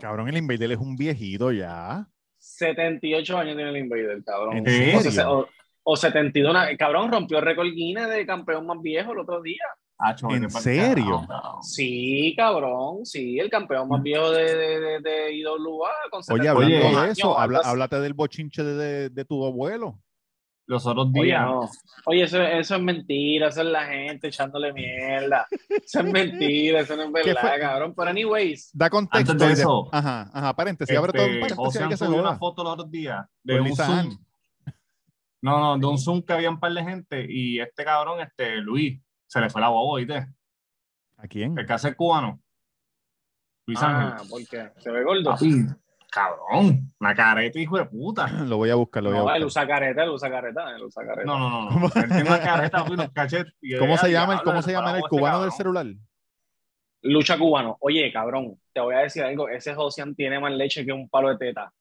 Cabrón, el Invader es un viejito ya. 78 años tiene el Invader, cabrón. ¿En O serio? O, o 72, una- cabrón, rompió el récord Guinness de campeón más viejo el otro día. Acho, ¿En serio? Sí, cabrón, sí, el campeón más viejo de, de, de, de IWA. Con Oye, 72 hablando Oye, de años, eso, habla- háblate del bochinche de, de- de tu abuelo. Los otros Oye, días. no. Oye, eso, eso es mentira, eso es la gente echándole mierda. Eso es mentira, eso no es ¿Qué verdad, fue? cabrón. Pero anyways, Da contexto. Antes de y de- eso, Ajá, ajá, paréntesis, abre todo un Este, paréntesis Ocean hay que se subió una foto los otros días de un Lisa Zoom. Ann. No, no, de un Zoom que había un par de gente y este cabrón, este Luis, se le fue la boba, ¿viste? ¿A quién? El que hace cubano. Luis ah, Ángel. ¿por qué? ¿Se ve gordo? Cabrón, una careta, hijo de puta. Lo voy a buscar, lo voy a No, buscar. él usa careta, él usa careta, él usa careta. No, no, no. Él tiene una careta, unos cachetes. ¿Cómo se llama cómo se llama el parado cubano del celular? Lucha cubano. Oye, cabrón, te voy a decir algo. Ese Josian tiene más leche que un palo de teta.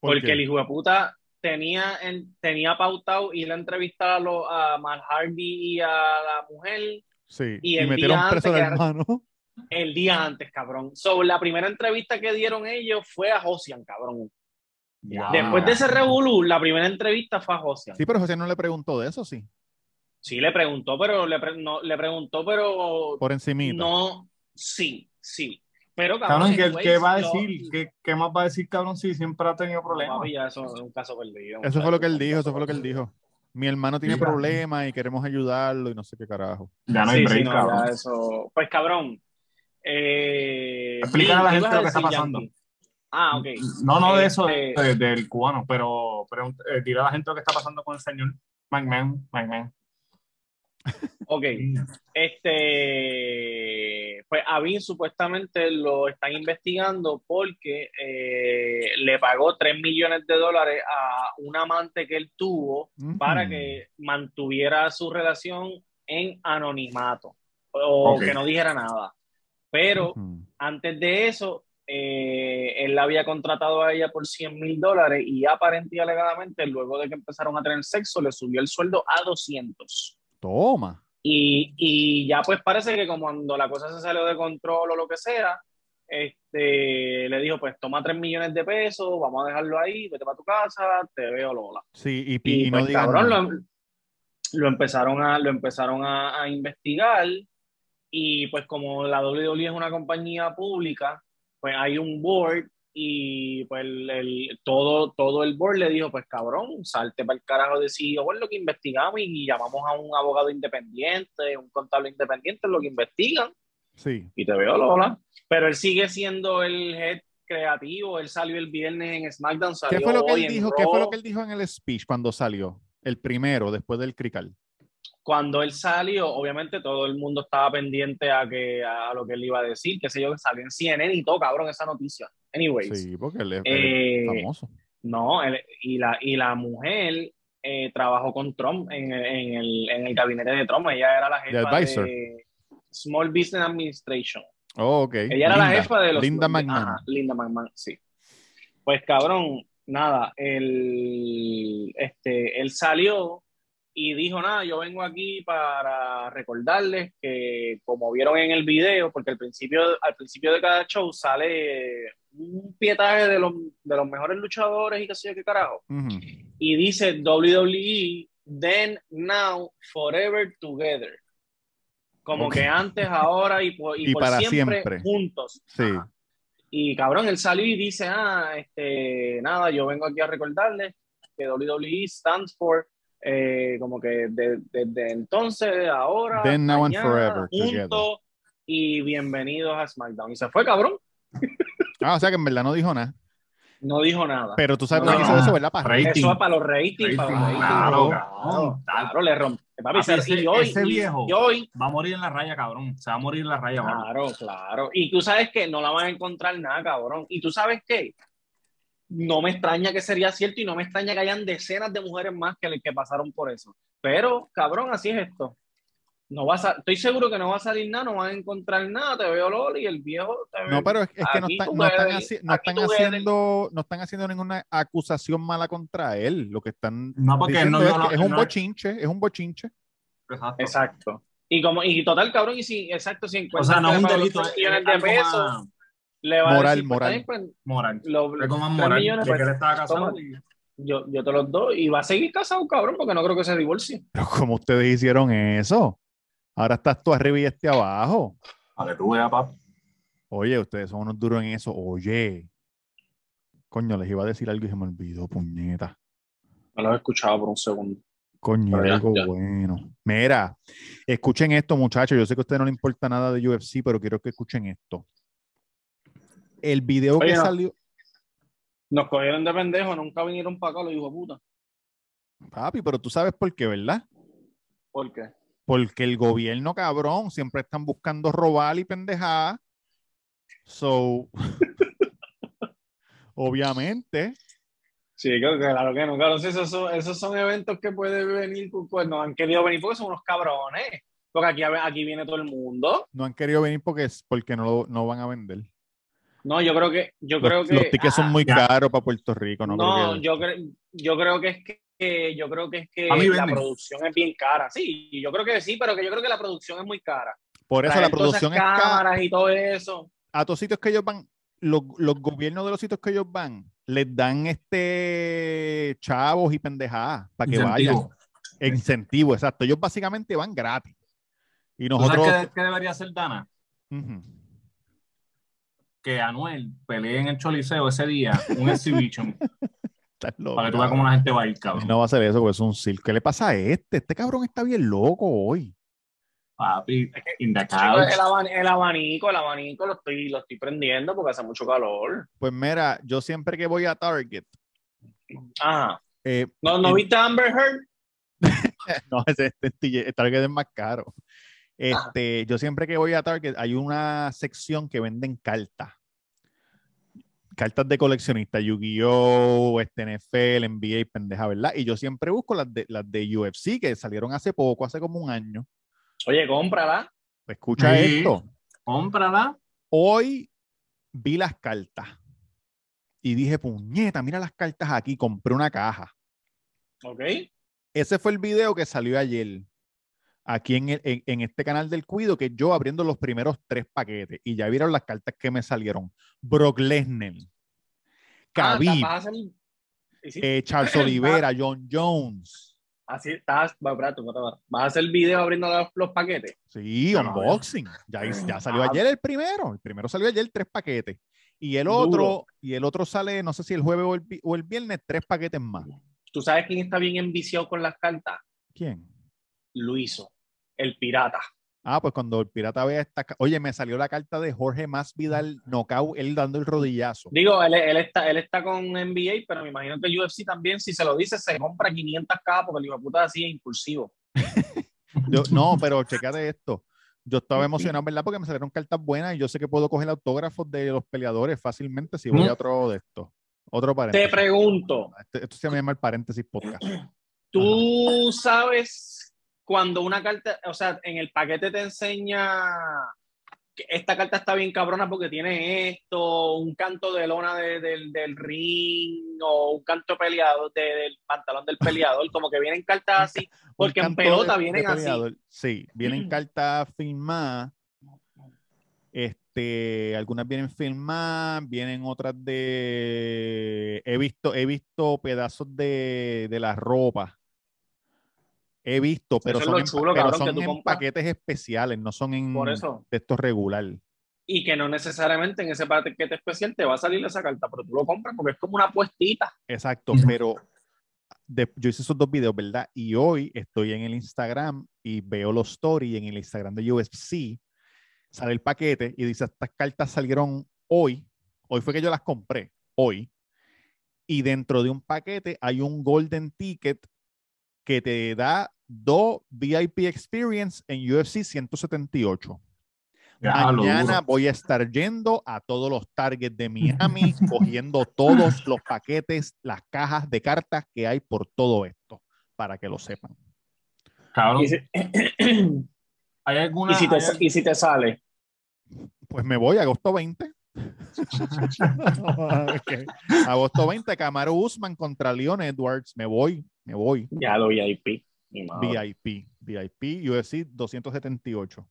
¿Por Porque qué? el hijo de puta tenía, en- tenía pautado ir a entrevistar a, a Mal Hardy y a la mujer Sí. Y Y, metieron preso al hermano. El día antes, cabrón. So, la primera entrevista que dieron ellos fue a Josian, cabrón. Ya. Después de ese revolú, la primera entrevista fue a Josian. Sí, pero José no le preguntó de eso, sí. Sí, le preguntó, pero le, pre- no, le preguntó, pero Por encimita. no, sí, sí. Pero cabrón, Cabrón, ¿qué, va a lo- decir? ¿Qué, ¿Qué más va a decir, cabrón, si siempre ha tenido problemas? ya eso es un caso perdido. Eso fue lo que él dijo, eso fue lo que él dijo. Mi hermano tiene Sí, problemas y queremos ayudarlo y no sé qué carajo. Ya no hay Sí, break, sí, no, cabrón. ya eso. Pues cabrón. Eh, Explícale a la ¿qué gente lo que está pasando. Yankee? Ah, ok. No, no de eso, Este- de- del cubano, pero, pero eh, dile a la gente lo que está pasando con el señor McMahon. McMahon. Ok. Este, pues a Vin supuestamente lo están investigando porque eh, le pagó 3 millones de dólares a un amante que él tuvo para que mantuviera su relación en anonimato o que no dijera nada. Pero antes de eso, eh, él la había contratado a ella por 100 mil dólares y aparentemente alegadamente, luego de que empezaron a tener sexo, le subió el sueldo a 200. Toma. Y, y ya pues parece que como cuando la cosa se salió de control o lo que sea, este, le dijo, pues toma 3 millones de pesos, vamos a dejarlo ahí, vete para tu casa, te veo Lola. Sí, y, Y, y no pues, cabrón, lo, lo empezaron, a, lo empezaron a, a investigar y pues como la WWE es una compañía pública, pues hay un board y pues el, el- todo, todo el board le dijo, pues cabrón, salte para el carajo de CEO, pues lo que investigamos y llamamos a un abogado independiente, un contable independiente, lo que investigan Sí. y te veo Lola. Pero él sigue siendo el head creativo, él salió el viernes en SmackDown, ¿Qué salió fue lo que él dijo? ¿Qué fue lo que él dijo en el speech cuando salió? El primero, después del crical. Cuando él salió, obviamente todo el mundo estaba pendiente a que a lo que él iba a decir, qué sé yo, que salió en CNN y todo, cabrón, esa noticia. Anyways, Sí, porque él es, eh, famoso. no, él- y, la, y la mujer eh, trabajó con Trump en, el- en el, en el gabinete de Trump, ella era la jefa de Small Business Administration. Oh, ok. Ella era la jefa de los... Linda McMahon. Ajá, Linda McMahon, sí. Pues cabrón, nada, él, este, él salió y dijo, nada, yo vengo aquí para recordarles que como vieron en el video, porque al principio, al principio de cada show sale un pietaje de los, de los mejores luchadores y qué sé yo qué carajo. Y dice WWE, then, now, forever together. Como que antes, ahora y por, y Y por para siempre, siempre. juntos. Sí. Ajá. Y cabrón, él salió y dice, ah, este, nada, yo vengo aquí a recordarles que WWE stands for, eh, como que de- desde entonces, ahora, Then, now and mañana, forever together. juntos y bienvenidos a SmackDown. Y se fue, cabrón. Ah, o sea que en verdad no dijo nada. No dijo nada. Pero tú sabes No, qué hizo no. eso, ¿verdad? Para Rating. Eso es para los ratings, para los Rating, ratings. claro, Claro, cabrón. claro, le rompe. Papi, ese- y hoy, ese y- viejo. y hoy, Va a morir en la raya, cabrón. Se va a morir en la raya. Claro, claro. Y tú sabes que no la van a encontrar nada, cabrón. Y tú sabes qué? No me extraña que sería cierto y no me extraña que hayan decenas de mujeres más que, que pasaron por eso. Pero, cabrón, así es esto. No va a Estoy seguro que no va a salir nada, no van a encontrar nada. Te veo Loli y el viejo te No, pero es, es que no están, no están, haci- no haciendo, no están haciendo ninguna acusación mala contra él. Lo que están No, porque diciendo no- es, que un no- bochinche, es un bochinche. Exacto. Exacto. Y como, y total, cabrón, y si, exacto, si O encuentran sea, no un delito, millones de pesos, le va Moral, a decir, pues, moral. pues, moral. lo- millones, pues, que él estaba casado. toma. y- yo, yo te los doy y va a seguir casado, cabrón, porque no creo que se divorcie. Pero como ustedes hicieron eso, ahora estás tú arriba y este abajo. Que tú veas, papá. Oye, ustedes son unos duros en eso. Oye. Coño, les iba a decir algo y se me olvidó, puñeta. No lo he escuchado por un segundo. Coño, ya, algo ya. bueno. Mira, escuchen esto, muchachos. Yo sé que a ustedes no les importa nada de UFC, pero quiero que escuchen esto. El video Oye, que no. salió. Nos cogieron de pendejo, nunca vinieron para acá, los hijos de puta. Papi, pero tú sabes por qué, ¿verdad? ¿Por qué? Porque el gobierno, cabrón, siempre están buscando robar y pendejar. So, obviamente, Sí, que claro que no, claro, esos, son, esos son eventos que pueden venir, pues no han querido venir porque son unos cabrones. Porque aquí, aquí viene todo el mundo. no han querido venir porque, es- porque no, lo- no van a vender. No, yo creo que, yo Los, creo que. los tickets son muy ya. caros para Puerto Rico. No, No, creo que- yo, cre- yo creo que es que que yo creo que es que A mí la producción es bien cara. Sí, yo creo que sí, pero que yo creo que la producción es muy cara. Por eso Traer la producción es cara. cámaras y todo eso. A todos sitios que ellos van, los, los gobiernos de los sitios que ellos van, les dan este chavos y pendejadas para que vayan. Incentivo. Exacto. Ellos básicamente van gratis. Y ¿Tú sabes nosotros. qué, qué debería hacer Dana? Ujú. Que Anuel pelee en el Choliseo ese día, un exhibition, loco, para que tú veas cómo la gente va a ir, cabrón. No va a hacer eso porque es un circo. ¿Qué le pasa a este? Este cabrón está bien loco hoy. Papi, in the Chico, couch. el, aban- el abanico, el abanico lo estoy, lo estoy prendiendo porque hace mucho calor. Pues mira, yo siempre que voy a Target, Ajá. eh, ¿No, no viste Amber Heard? no, ese, este TJ Target es más caro. Este, yo siempre que voy a Target hay una sección que venden cartas. Cartas de coleccionista, Yu-Gi-Oh, este NFL, NBA, pendeja, ¿verdad? Y yo siempre busco las de, las de UFC que salieron hace poco, hace como un año. Oye, cómprala. Escucha Sí. esto. Cómprala. Hoy vi las cartas y dije, puñeta, mira las cartas aquí, compré una caja. ¿Ok? Ese fue el video que salió ayer aquí en, el- en, en este canal del Cuido, que yo abriendo los primeros tres paquetes y ya vieron las cartas que me salieron. Brock Lesnar, Ah, Khabib, sí, eh, Charles Oliveira, John Jones. Así estás, espérate, espérate. vas a hacer el video abriendo los, los paquetes. Sí, unboxing. Ya, ya salió Ah. ayer el primero. El primero salió ayer tres paquetes. Y el Duro. otro, y el otro sale, no sé si el jueves o el, vi- o el viernes, tres paquetes más. ¿Tú sabes quién está bien enviciado con las cartas? ¿Quién? Luiso, el pirata. Ah, pues cuando el pirata vea esta. Oye, me salió la carta de Jorge Masvidal knockout, él dando el rodillazo. Digo, él, él está, él está con NBA, pero me imagino que el UFC también, si se lo dice, se compra 500 cajas porque el hijo de puta así es impulsivo. Yo- no, pero checate esto. Yo estaba emocionado, ¿verdad? Porque me salieron cartas buenas y yo sé que puedo coger autógrafos de los peleadores fácilmente si voy Mm. a otro de estos. Otro Te paréntesis. pregunto, Este- esto se llama el paréntesis podcast. ¿tú sabes cuando una carta, o sea, en el paquete te enseña que esta carta está bien cabrona porque tiene esto, un canto de lona de- del- del ring o un canto peleado de- del pantalón del peleador, como que vienen cartas así, porque en pelota vienen así. Sí, vienen cartas firmadas. Este, algunas vienen firmadas, vienen otras de. He visto, he visto pedazos de, de la ropa. He visto, pero Eso es son, en, chulo, pero cabrón, son que tú en compras. paquetes especiales, no son en Por eso. estos regular. Y que no necesariamente en ese paquete especial te va a salir esa carta, pero tú lo compras porque es como una puestita. Exacto, pero de- yo hice esos dos videos, ¿verdad? Y hoy estoy en el Instagram y veo los stories en el Instagram de UFC sale el paquete y dice, estas cartas salieron hoy, hoy fue que yo las compré, hoy, y dentro de un paquete hay un golden ticket que te da dos VIP experience en UFC 178. Diablo, Mañana voy a estar yendo a todos los targets de Miami, cogiendo todos los paquetes, las cajas de cartas que hay por todo esto, para que lo sepan. Cabrón, Y si, ¿hay alguna. y si te, hay- y si te sale, Pues me voy agosto 20. Ok. Agosto 20, Camaro Usman contra Leon Edwards. Me voy, me voy. ya lo VIP. VIP, VIP, UFC 278.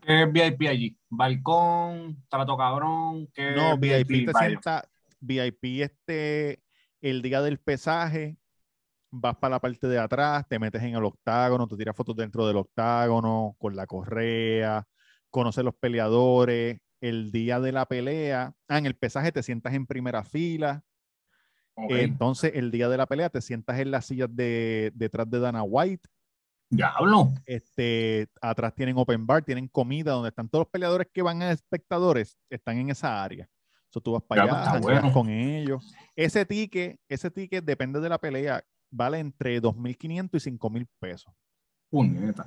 ¿Qué es VIP allí? ¿Balcón? ¿Trato cabrón? ¿Qué No, es VIP te sienta, VIP este, el día del pesaje, vas para la parte de atrás, te metes en el octágono, te tiras fotos dentro del octágono, con la correa, conoces los peleadores, el día de la pelea, ah, en el pesaje te sientas en primera fila, Entonces el día de la pelea te sientas en las sillas de, detrás de Dana White, Diablo. este, atrás tienen open bar, tienen comida, donde están todos los peleadores que van a espectadores, están en esa área. So, tú vas para Ya, allá, bueno. con ellos. Ese ticket, ese ticket depende de la pelea, vale entre 2.500 y 5.000 pesos. Puñeta.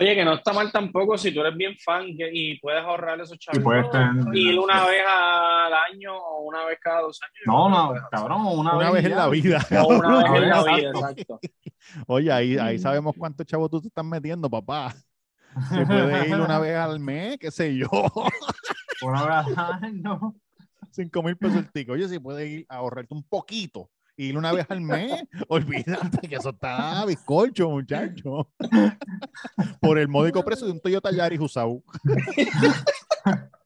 Oye, que no está mal tampoco si tú eres bien fan y puedes ahorrar esos chavos. puedes tener- ir una vez al año o una vez cada dos años. No, no, Puedes cabrón, una, Una vez en la vida. O una vez en la vida, exacto. Oye, ahí, ahí sabemos cuántos chavos tú te estás metiendo, papá. Se puede ir una vez al mes, qué sé yo. Una vez al año. 5 mil pesos el ticket. Oye, si puedes ir a ahorrarte un poquito Ir una vez al mes. Olvídate que eso está bizcocho, muchacho. Por el módico precio de un Toyota Yaris usado.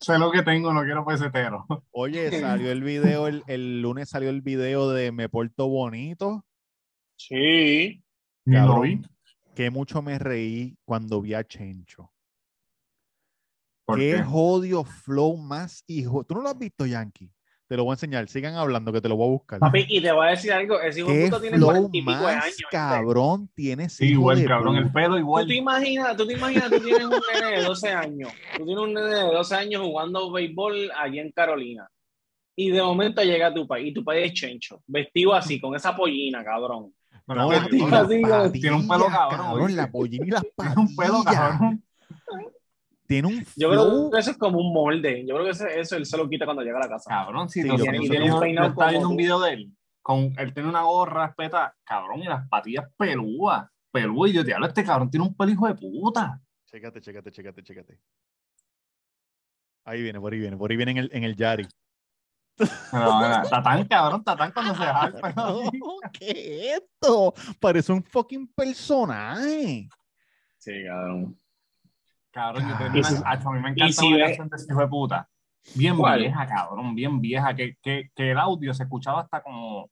Sé lo que tengo, no quiero pesetero. Oye, salió el video, el, el lunes salió el video de Me Porto Bonito. Sí. Cabrón, vi. que mucho me reí cuando vi a Chencho. ¿Por Qué qué? jodio flow más hijo. ¿Tú no lo has visto, Yankee? Te lo voy a enseñar. Sigan hablando que te lo voy a buscar. Papi, y te voy a decir algo, ese hijo puta tiene flow cuarenta y pico de más años. cabrón tiene Sí, hijo igual, de cabrón, el puta. pelo Tú igual. te imaginas, tú te imaginas, tú tienes un nene de 12 años, tú tienes un nene de 12 años jugando béisbol allí en Carolina. Y de momento llega tu país, y tu país es chencho, vestido así, con esa pollina, cabrón. No, la la- Tiene un pelo cabrón. La pollina y las Tiene un pelo cabrón. Tiene un Yo flow. creo que eso es como un molde. Yo creo que ese- eso él se lo quita cuando llega a la casa. Cabrón, si Sí, tiene, yo peinado estaba viendo como un video de él. Con, él tiene una gorra espeta, cabrón, y las patillas pelúas. Pelúas, y yo te hablo, este cabrón tiene un pelo hijo de puta. Chécate, chécate, chécate, chécate. Ahí viene, por ahí viene, por ahí viene en el, en el Yari. Tan cabrón, está tan cuando se el pelo así. ¿Qué es esto? Parece un fucking personaje. Sí, cabrón. Cabrón, yo tengo Y una, a mí me encanta si una canción de ese hijo de puta. Bien ¿Cuál? vieja, cabrón, bien vieja, que, que, que el audio se escuchaba hasta como,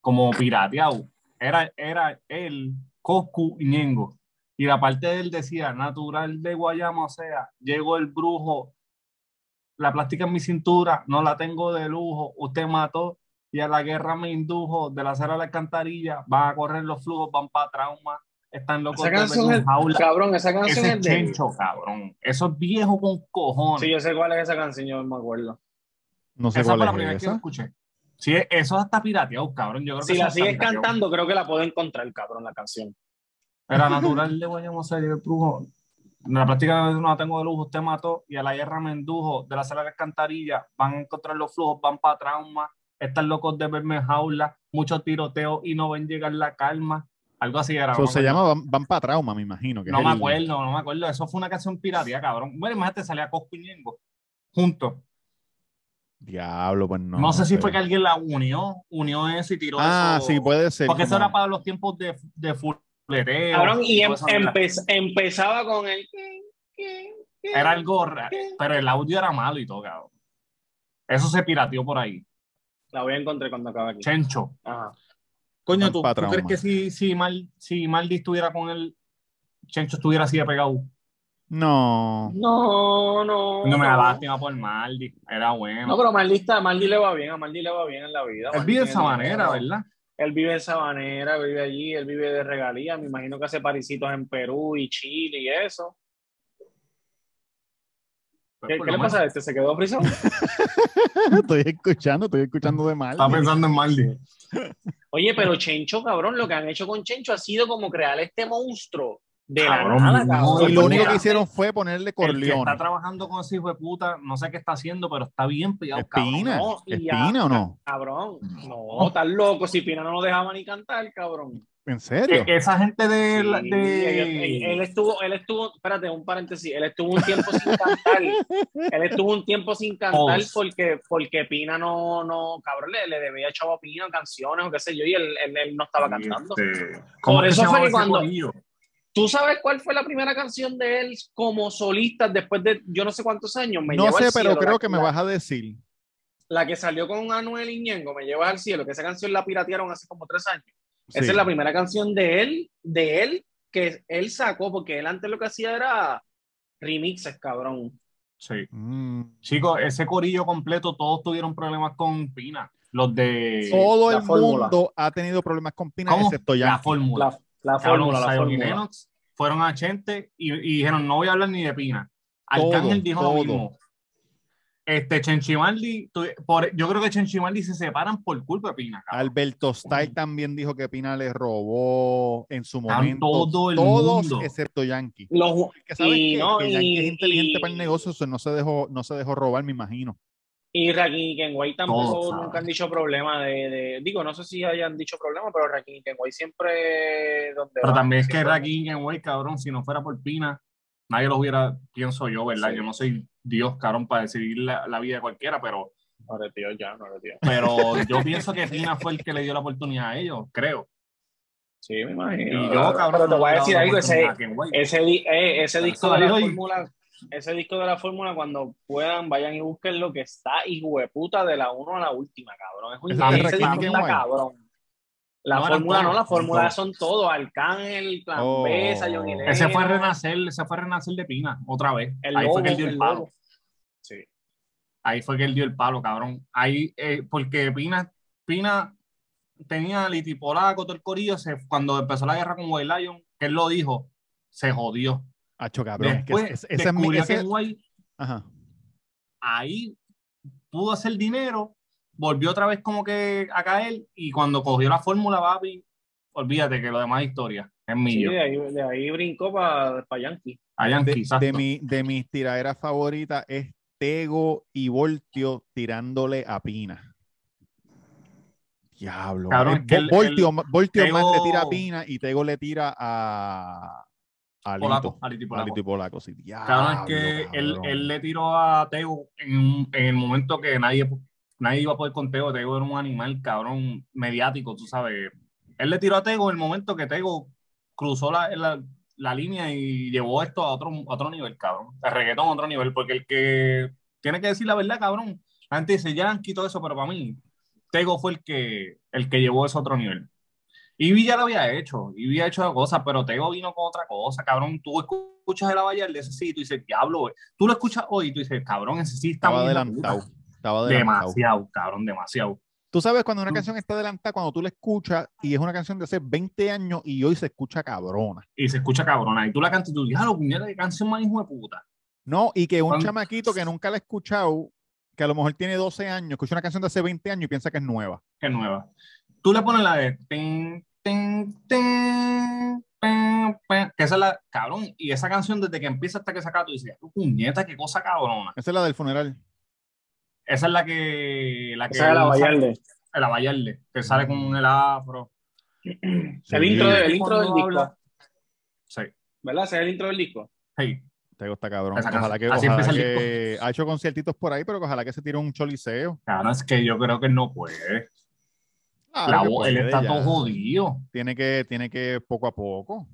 como pirateado. Era, era él, Coscu y Ñengo. Y la parte de él decía, natural de Guayama, o sea, llegó el brujo, la plástica en mi cintura, no la tengo de lujo, usted mató y a la guerra me indujo, de la acera a la alcantarilla, van a correr los flujos, van para trauma, están locos Esa de canción verme es, en jaula. cabrón, esa canción Ese es es de. Chencho, cabrón. Eso es viejo con cojones. Sí, yo sé cuál es esa canción, yo me acuerdo. No sé esa fue la cuál primera es que yo escuché. Sí, eso está pirateado, cabrón. Yo creo Si la sigues cantando, creo que la puedo encontrar, cabrón, la canción. Era natural de Guayama, o sea, yo el brujo. En la práctica no la tengo de lujo, usted mató y a la guerra me indujo. De la sala de alcantarilla van a encontrar los flujos, van para trauma. Están locos de verme en jaula, muchos tiroteos y no ven llegar la calma. Algo así era. Eso se llama Van, Van para Trauma, me imagino. Que No me el- acuerdo, no me acuerdo. Eso fue una canción pirateada, cabrón. Bueno, imagínate, salía Coscu y Ñengo juntos. Diablo, pues no. No, sé si fue que alguien la unió, unió eso y tiró Ah, eso. sí, puede ser. Porque eso era para los tiempos de, de fuleteo. Cabrón, y em- empe- empezaba con el... Era algo raro, pero el audio era malo y todo, cabrón. Eso se pirateó por ahí. La voy a encontrar cuando acabe aquí. Chencho. Ajá. Coño, ¿tú, tú crees que si, si, Mal, si Maldi estuviera con él, Chencho estuviera así de pegado? No. No, no. No me da lástima por Maldi. Era bueno. No, pero Maldi, está, Maldi le va bien, a Maldi le va bien en la vida. él Maldi vive de tiene esa manera, dinero. ¿verdad? Él vive de esa manera, vive allí, él vive de regalías. Me imagino que hace parisitos en Perú y Chile y eso. Pues, ¿Qué, le pasa a este? ¿Se quedó frisado? estoy escuchando, estoy escuchando de mal. Estaba pensando en Maldi. Oye, pero Chencho, cabrón, lo que han hecho con Chencho ha sido como crear este monstruo de Cabrón, la nada, no, cabrón. Y lo único que hicieron fue ponerle El que está trabajando con ese hijo de puta, no sé qué está haciendo, pero está bien pillado, cabrón. Espina. No, ya- ¿Espina o no? Cabrón, no, estás loco. Si Pina no lo dejaba ni cantar, cabrón. ¿En serio? Esa gente de... la- de- él, él estuvo, él estuvo, espérate, un paréntesis, él estuvo un tiempo sin cantar. Él estuvo un tiempo sin cantar porque, porque Pina no, no, cabrón, le, le debía echado a Pina canciones o qué sé yo, y él, él- él no estaba cantando. Este, ¿cómo Por es eso fue que cuando- corillo? ¿Tú sabes cuál fue la primera canción de él como solista después de yo no sé cuántos años? Me no sé, pero creo la- que me vas a decir. La que salió con Anuel Iñengo, Me Llevas al Cielo, que esa canción la piratearon hace como tres años. Sí. Esa es la primera canción de él, de él, que él sacó, porque él antes lo que hacía era remixes, cabrón. Sí. Mm. Chicos, ese corillo completo, todos tuvieron problemas con Pina. Los de... Todo la el fórmula. mundo ha tenido problemas con Pina, ¿Cómo? excepto La Yankee. fórmula. La, la Cabrón, fórmula, la fórmula. Lennox fueron a Chente y, y dijeron, no voy a hablar ni de Pina. Arcángel Todo, dijo todo. lo mismo. Este, Chenchimaldi, tu- por, yo creo que Chenchimaldi se separan por culpa de Pina. cabrón. Alberto Style también dijo que Pina le robó en su momento. todo el todos mundo. excepto Yankee. Los- Que sabes Y qué? no, que Yankee y- es inteligente y- para el negocio, eso no se dejó, no se dejó robar, me imagino. y Rakim y Kenway tampoco Todos, nunca han dicho problema de, de- Digo, no sé si hayan dicho problema, pero Rakim y Kenway siempre. Donde Pero van, también es que Rakim Kenway, cabrón, si no fuera por Pina, nadie lo hubiera, pienso yo, ¿verdad? Sí. Yo no soy Dios, cabrón, para decidir la, la vida de cualquiera, pero No ya, no. Pero yo pienso que Pina fue el que le dio la oportunidad a ellos, creo. Sí, me imagino. Y yo, cabrón, Pero te voy a decir algo, ese, ese, eh, ese disco de la y- fórmula, ese disco de la fórmula, cuando puedan, vayan y busquen lo que está, hijo de puta, de la 1 a la última, cabrón. Es un ese disco está cabrón. La No, fórmula no, la fórmula son todos, Arcángel, Clan Oh. Besa, Johnny. Ese fue renacer, ese fue renacer de Pina, otra vez. El Ahí fue que él dio el, el palo. lobo. Sí. Ahí fue que él dio el palo, cabrón. Ahí, eh, porque Pina, Pina tenía litipolaco, todo el corillo, se- cuando empezó la guerra con White Lion, que él lo dijo, se jodió. Hacho, cabrón. es que Después es mi- descubrió ese- que White Ajá. ahí pudo hacer dinero, volvió otra vez como que a caer y cuando cogió la fórmula, papi, olvídate que lo demás es historia, es Sí, mío. de ahí, de ahí brincó para Yankee. A Yankee, De, exacto. de, mi, de mis tiraderas favoritas es Tego y Voltio tirándole a Pina. Diablo. Cabrón, es que el- Voltio, Voltio Tego- más le tira a Pina y Tego le tira a. Polaco, a Lito y Polaco. Lito y Polaco, sí. Cabrón, es que él, él le tiró a Teo en, en el momento que nadie, nadie iba a poder con Teo. Teo era un animal, cabrón, mediático, tú sabes. Él le tiró a Tego en el momento que Tego cruzó la, la, la línea y llevó esto a otro, a otro nivel, cabrón. El reggaetón a otro nivel, porque el que tiene que decir la verdad, cabrón. La gente dice, ya han quitado eso, pero para mí, Tego fue el que, el que llevó eso a otro nivel. Ivy ya lo había hecho, Ivy ha hecho cosas, pero Tego vino con otra cosa, cabrón. Tú escuchas el Abayar de ese sí, tú dices, diablo, güey. Tú lo escuchas hoy y tú dices, cabrón, ese sí está muy adelantado. puta. Estaba adelantado. Demasiado, cabrón, demasiado. Tú sabes cuando una canción está adelantada, cuando tú la escuchas y es una canción de hace 20 años y hoy se escucha cabrona. Y se escucha cabrona. Y tú la cantas y tú, diablo, puñeta, qué canción más hijo de puta. No, y que un Cuando- chamaquito que nunca la ha escuchado, que a lo mejor tiene 12 años, escucha una canción de hace 20 años y piensa que es nueva. Qué nueva. Tú le pones la de tin, tin, tin, pin, pin, que esa es la, cabrón, y esa canción desde que empieza hasta que saca, tú dices, puñeta, qué cosa cabrona. Esa es la del funeral. Esa es la que, la que Esa es la Vallarde. la Vallarde, que sale con el afro. El intro, de- el intro del disco. habla- Sí, ¿Verdad? Ese es el intro del disco. sí. Te gusta cabrón. Esa Ojalá que, Así ojalá que ha hecho conciertitos por ahí, pero ojalá que se tire un choliseo. Cabrón, es que yo creo que no puede. Claro La que voz- él está ya. todo jodido. Tiene que, tiene que poco a poco.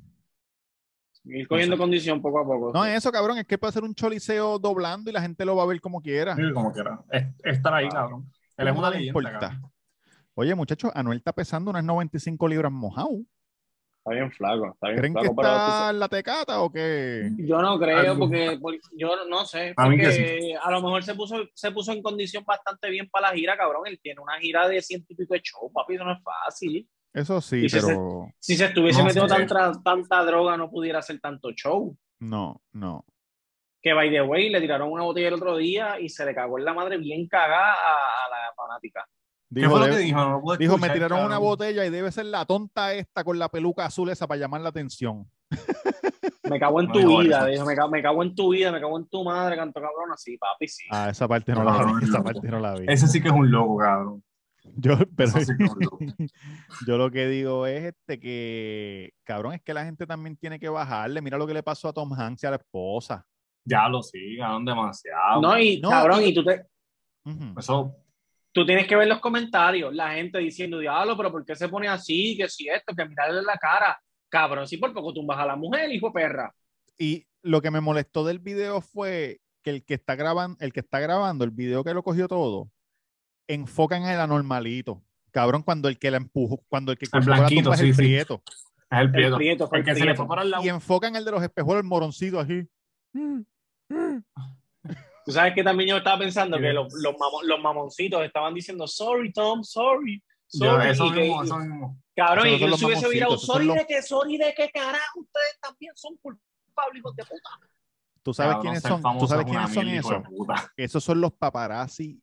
Ir cogiendo condición poco a poco. No, eso, cabrón, es que puede hacer un choliseo doblando y la gente lo va a ver como quiera. Sí, Como quiera. Es- Estar ahí, cabrón. Él es No una le leyenda. Oye, muchachos, Anuel está pesando unas 95 libras mojado. Está bien flaco. Está bien ¿Creen que flaco, tú está en la tecata o qué? Yo no creo, porque, porque yo no sé, A mí que porque a lo mejor se puso, se puso en condición bastante bien para la gira, cabrón. Él tiene una gira de ciento y pico de show, papi, eso no es fácil. Eso sí, Y si se- pero Si se estuviese No metiendo tanta, tanta droga, no pudiera hacer tanto show. no, no. Que by the way, le tiraron una botella el otro día y se le cagó en la madre bien cagada a, a la fanática. ¿Qué Dijo, fue lo debe- que dijo? No lo pude dijo, me tiraron una botella y debe ser la tonta esta con la peluca azul esa para llamar la atención. Me cago en tu vida, dijo, me cago, me cago en tu vida, me cago en tu madre, canto cabrón, así, papi, sí. Ah, esa parte no, No, la no, vi. Esa no. parte no la vi. Ese sí que es un loco, cabrón. Yo, pero yo lo que digo es este que, cabrón, es que la gente también tiene que bajarle. Mira lo que le pasó a Tom Hanks y a la esposa. Ya lo cabrón, demasiado. No, y No, cabrón, y- y tú te. Eso, tú tienes que ver los comentarios, la gente diciendo, diablo, pero ¿por qué se pone así? Que si esto, que mirarle la cara. Cabrón, si por poco tumbas a la mujer, hijo de perra. Y lo que me molestó del video fue que el que está grabando, el que está grabando, el video que lo cogió todo, enfocan en el anormalito. Cabrón, cuando el que la empujó, cuando el que la blanquito, es sí, el sí. prieto. es el prieto. prieto fue el el que se le prieto. fue por el lado. Y enfocan el de los espejuelos, el moroncito así. Tú sabes que también yo estaba pensando Sí. que los, los, mamo- los mamoncitos estaban diciendo, sorry, Tom, sorry. Yo, sorry", eso y que- mismo, y- eso mismo. Cabrón, y que los hubiese virado, sorry los- de qué, sorry de qué carajo, ustedes también son culpables, hijos de puta. ¿Tú sabes Cabrón, quiénes son? ¿Tú sabes es quiénes son esos? Esos son los paparazzi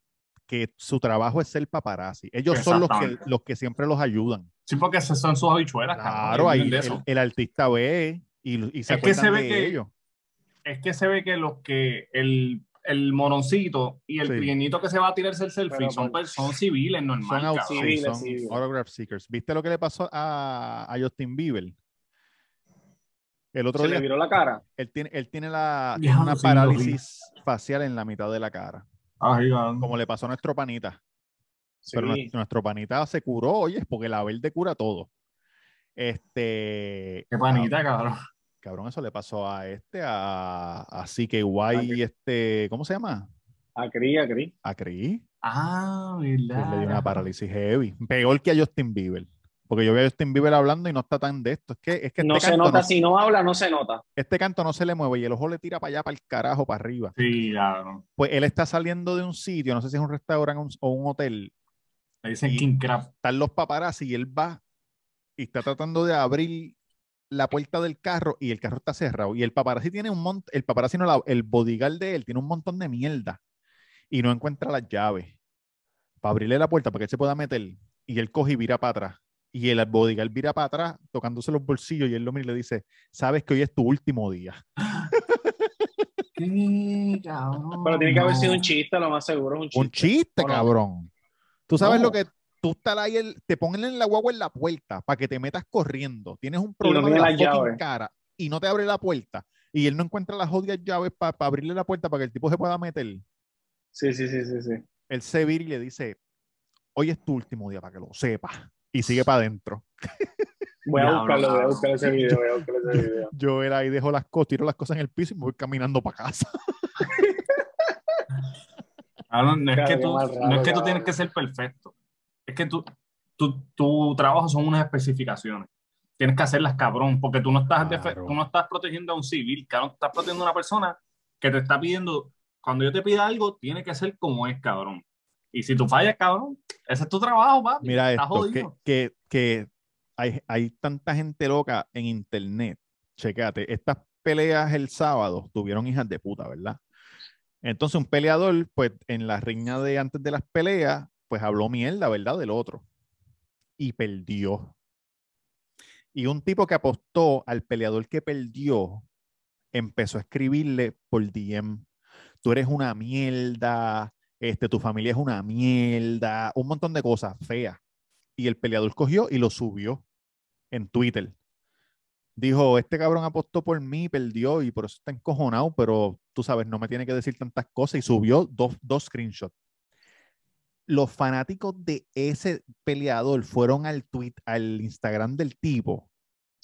que su trabajo es ser paparazzi. Ellos son los que, los que siempre los ayudan. Sí, porque esas son sus habichuelas, Claro, ahí el, artista ve y, y se Es que se ve de que- ellos. Es que se ve que los que el, el moroncito y el Sí. pequeñito que se va a tirarse el selfie Pero, son pues, personas civiles Son, Civiles, son civiles. autograph seekers. ¿Viste lo que le pasó a, a Justin Bieber? El otro Se le día, viró la cara. él tiene, él tiene, la, tiene una parálisis facial en la mitad de la cara. Cabrón. como le pasó a nuestro panita. Sí. Pero nuestro, nuestro panita se curó, oye, porque la verde cura todo. Este. Qué panita, cabrón. Cabrón, eso le pasó a este, a, a CKY, este, ¿cómo se llama? Acri, acri. A Cris. Ah, que le dio una verdad. parálisis heavy. Peor que a Justin Bieber. Porque yo veo a Justin Bieber hablando y no está tan de esto. Es que, es que No este, se canto nota, no, si no habla, no se nota. este canto no se le mueve y el ojo le tira para allá, para el carajo, para arriba. Sí, cabrón. Pues él está saliendo de un sitio, no sé si es un restaurante o un- hotel, Le dicen King Crab. están los paparazzi y él va y está tratando de abrir la puerta del carro y el carro está cerrado. Y el paparazzi tiene un montón, el paparazzi no, la- el bodyguard de él tiene un montón de mierda y no encuentra las llaves para abrirle la puerta para que él se pueda meter. Y él coge y vira para atrás. Y el bodyguard vira para atrás tocándose los bolsillos y él lo mira y le dice, sabes que hoy es tu último día. ¿Qué, cabrón? Pero tiene que haber sido un No. chiste, lo más seguro es un chiste. Un chiste, ¿O no? cabrón. Tú sabes No. lo que tú estás ahí, el- te ponen en la guagua en la puerta para que te metas corriendo. Tienes un no problema de tiene la llaves. cara y no te abre la puerta. Y él no encuentra las jodidas llaves para abrirle la puerta para que el tipo se pueda meter. Sí, sí, sí, sí, sí. Él se vira y le dice, hoy es tu último día para que lo sepas. Y sigue para adentro. Voy a buscarlo, voy a buscar ese video, voy a buscar ese video. Yo era ahí, dejo las cosas, tiro las cosas en el piso y me voy caminando para casa. Cabrón, no es que tú, no es que tú tienes que ser perfecto. Es que tú, tu, tu trabajo son unas especificaciones. Tienes que hacerlas cabrón, porque tú no estás, Claro. tú no estás protegiendo a un civil, cabrón. Estás protegiendo a una persona que te está pidiendo, cuando yo te pida algo, tiene que ser como es, cabrón. Y si tú fallas, cabrón, ese es tu trabajo, papi. Mira Estás esto, que, jodido. que, que hay, hay tanta gente loca en internet. Checate, estas peleas el sábado tuvieron hijas de puta, ¿verdad? Entonces un peleador, pues en la riña de antes de las peleas, pues habló mierda, ¿verdad? Del otro. Y perdió. Y un tipo que apostó al peleador que perdió, empezó a escribirle por DM, tú eres una mierda, este, tu familia es una mierda, un montón de cosas feas. Y el peleador cogió y lo subió en Twitter. Dijo, este cabrón apostó por mí, perdió y por eso está encojonado, pero tú sabes, no me tiene que decir tantas cosas y subió dos, dos screenshots. Los fanáticos de ese peleador fueron al tweet, al Instagram del tipo.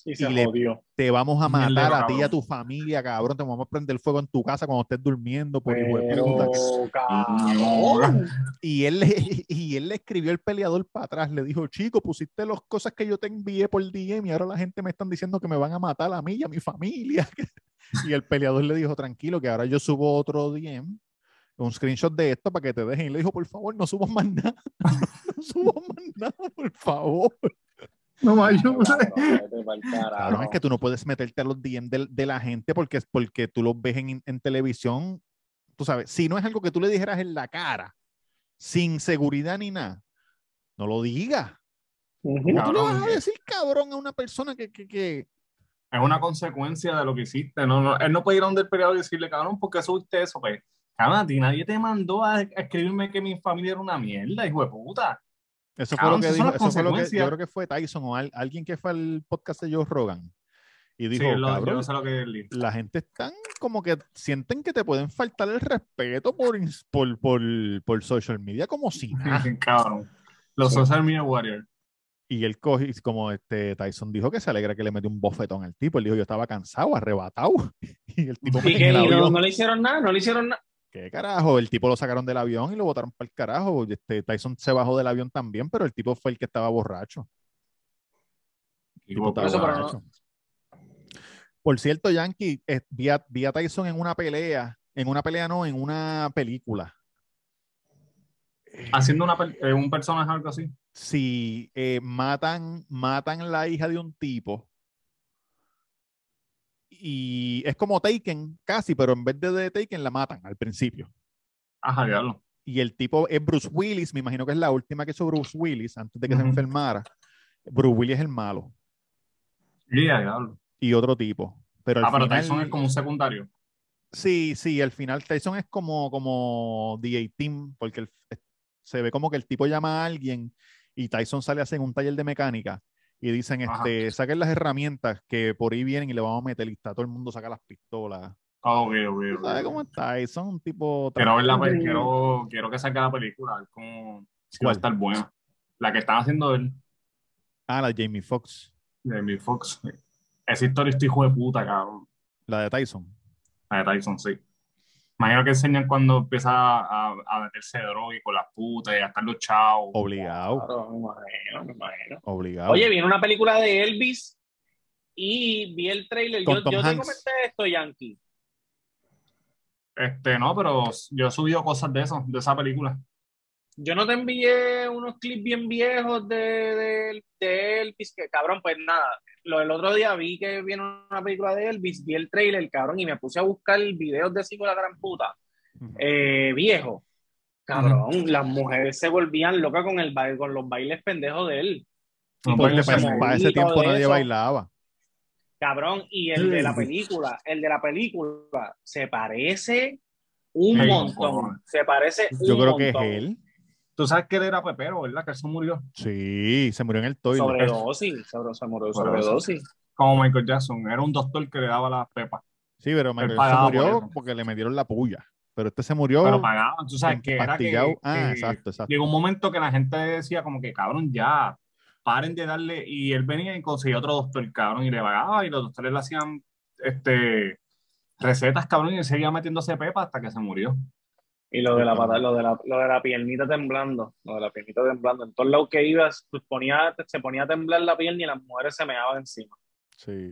Y se Y le- jodió. Te vamos a matar a ti y a tu familia, cabrón. Te vamos a prender fuego en tu casa cuando estés durmiendo. Por hijo de puta". Pero, cabrón. Y él, le, y él le escribió el peleador para atrás, le dijo, chico, pusiste las cosas que yo te envié por DM y ahora la gente me están diciendo que me van a matar a mí y a mi familia. Y el peleador le dijo, tranquilo, que ahora yo subo otro DM, un screenshot de esto para que te dejen. Y le dijo, por favor, no subas más nada. No subas más nada, por favor. No me ayudes. Cabrón, es que tú no puedes meterte a los DM de, de la gente porque, porque tú los ves en, en televisión. Tú sabes, si no es algo que tú le dijeras en la cara, sin seguridad ni nada, no lo digas. Ujú. ¿Cómo tú le vas a decir cabrón a una persona que, que, que- Es una consecuencia de lo que hiciste. No, no, él no puede ir a donde el peleador y decirle, cabrón, ¿por qué subiste eso? Pues, cabrón, a ti nadie te mandó a, a escribirme que mi familia era una mierda, hijo de puta. Eso fue lo que dijo, las eso fue lo que yo creo que fue Tyson o al- alguien que fue al podcast de Joe Rogan y dijo, Sí, lo- cabrón, lo que la gente están como que sienten que te pueden faltar el respeto por, por, por, por social media como si nada. cabrón. Los social media warriors. Y él coge, como este Tyson dijo que se alegra que le metió un bofetón al tipo. Él dijo, yo estaba cansado, arrebatado. Y el tipo ¿Y el ¿Y no, no le hicieron nada? ¿No le hicieron nada? ¿Qué carajo? El tipo lo sacaron del avión y lo botaron para el carajo. Este, Tyson se bajó del avión también, pero el tipo fue el que estaba borracho. El tipo estaba Eso, pero no- borracho. Por cierto, Yankee, eh, vi, a, vi a Tyson en una pelea, en una pelea no, en una película. Haciendo una, eh, un personaje algo así. Si eh, matan, matan la hija de un tipo y es como Taken casi, pero en vez de, de Taken la matan al principio. Ajá, diablo. Y el tipo es Bruce Willis, me imagino que es la última que hizo Bruce Willis antes de que se enfermara. Bruce Willis es el malo Yeah, diablo. y otro tipo. Pero Ah, pero Tyson es como un secundario. Sí, sí, al final Tyson es como, como The A-Team, porque el- se ve como que el tipo llama a alguien y Tyson sale a hacer un taller de mecánica y dicen, Ajá. este, saquen las herramientas que por ahí vienen y le vamos a meter y está todo el mundo saca las pistolas Ok, ok, ¿Tú ok. ¿Sabes cómo es Tyson? Un tipo. Quiero ver la pe- quiero, quiero que salga la película, a ver cómo si va estar buena. La que están haciendo él, Ah, la de Jamie Foxx. de mi Fox. Esa historia este hijo de puta, cabrón. La de Tyson. La de Tyson, sí. Imagino que enseñan cuando empieza a, a meterse droga y con las putas y a estar los chavos. Obligado. Claro, me imagino, me imagino. Obligado. Oye, viene una película de Elvis y vi el trailer. Con Yo, Tom yo te comenté esto, Yankee. Este, no, pero yo he subido cosas de eso, de esa película. Yo no te envié unos clips bien viejos de, de, de Elvis, que cabrón, pues nada. Lo del otro día vi que viene una película de Elvis, vi el trailer, cabrón, y me puse a buscar videos de con la gran puta. Eh, viejo. Cabrón, las mujeres se volvían locas con el baile, con los bailes pendejos de él. No, baile para, ese tiempo nadie eso. bailaba. Cabrón, y el de la película, el de la película, se parece un montón. Se parece un Yo creo que es montón. él. Tú sabes que él era pepero, ¿verdad? Que él se murió. Sí, se murió en el toilet. Sobredosis, sobre, se murió Sobredosis. sobredosis. Como Michael Jackson. Era un doctor que le daba las pepas. Sí, pero Michael se por murió porque le metieron la puya. Pero este se murió Pero pagaban. Tú sabes que era que. Ah, que exacto, exacto. llegó un momento que la gente decía como que, cabrón, ya, paren de darle. Y él venía y conseguía otro doctor, cabrón, y le pagaba. Y los doctores le hacían este, recetas, cabrón, y él seguía metiéndose pepa hasta que se murió. Y lo de la pata, lo de la, lo de la piernita temblando, lo de la piernita temblando. En todos lados que ibas, pues ponía, se ponía a temblar la pierna y las mujeres se meaban encima. Sí.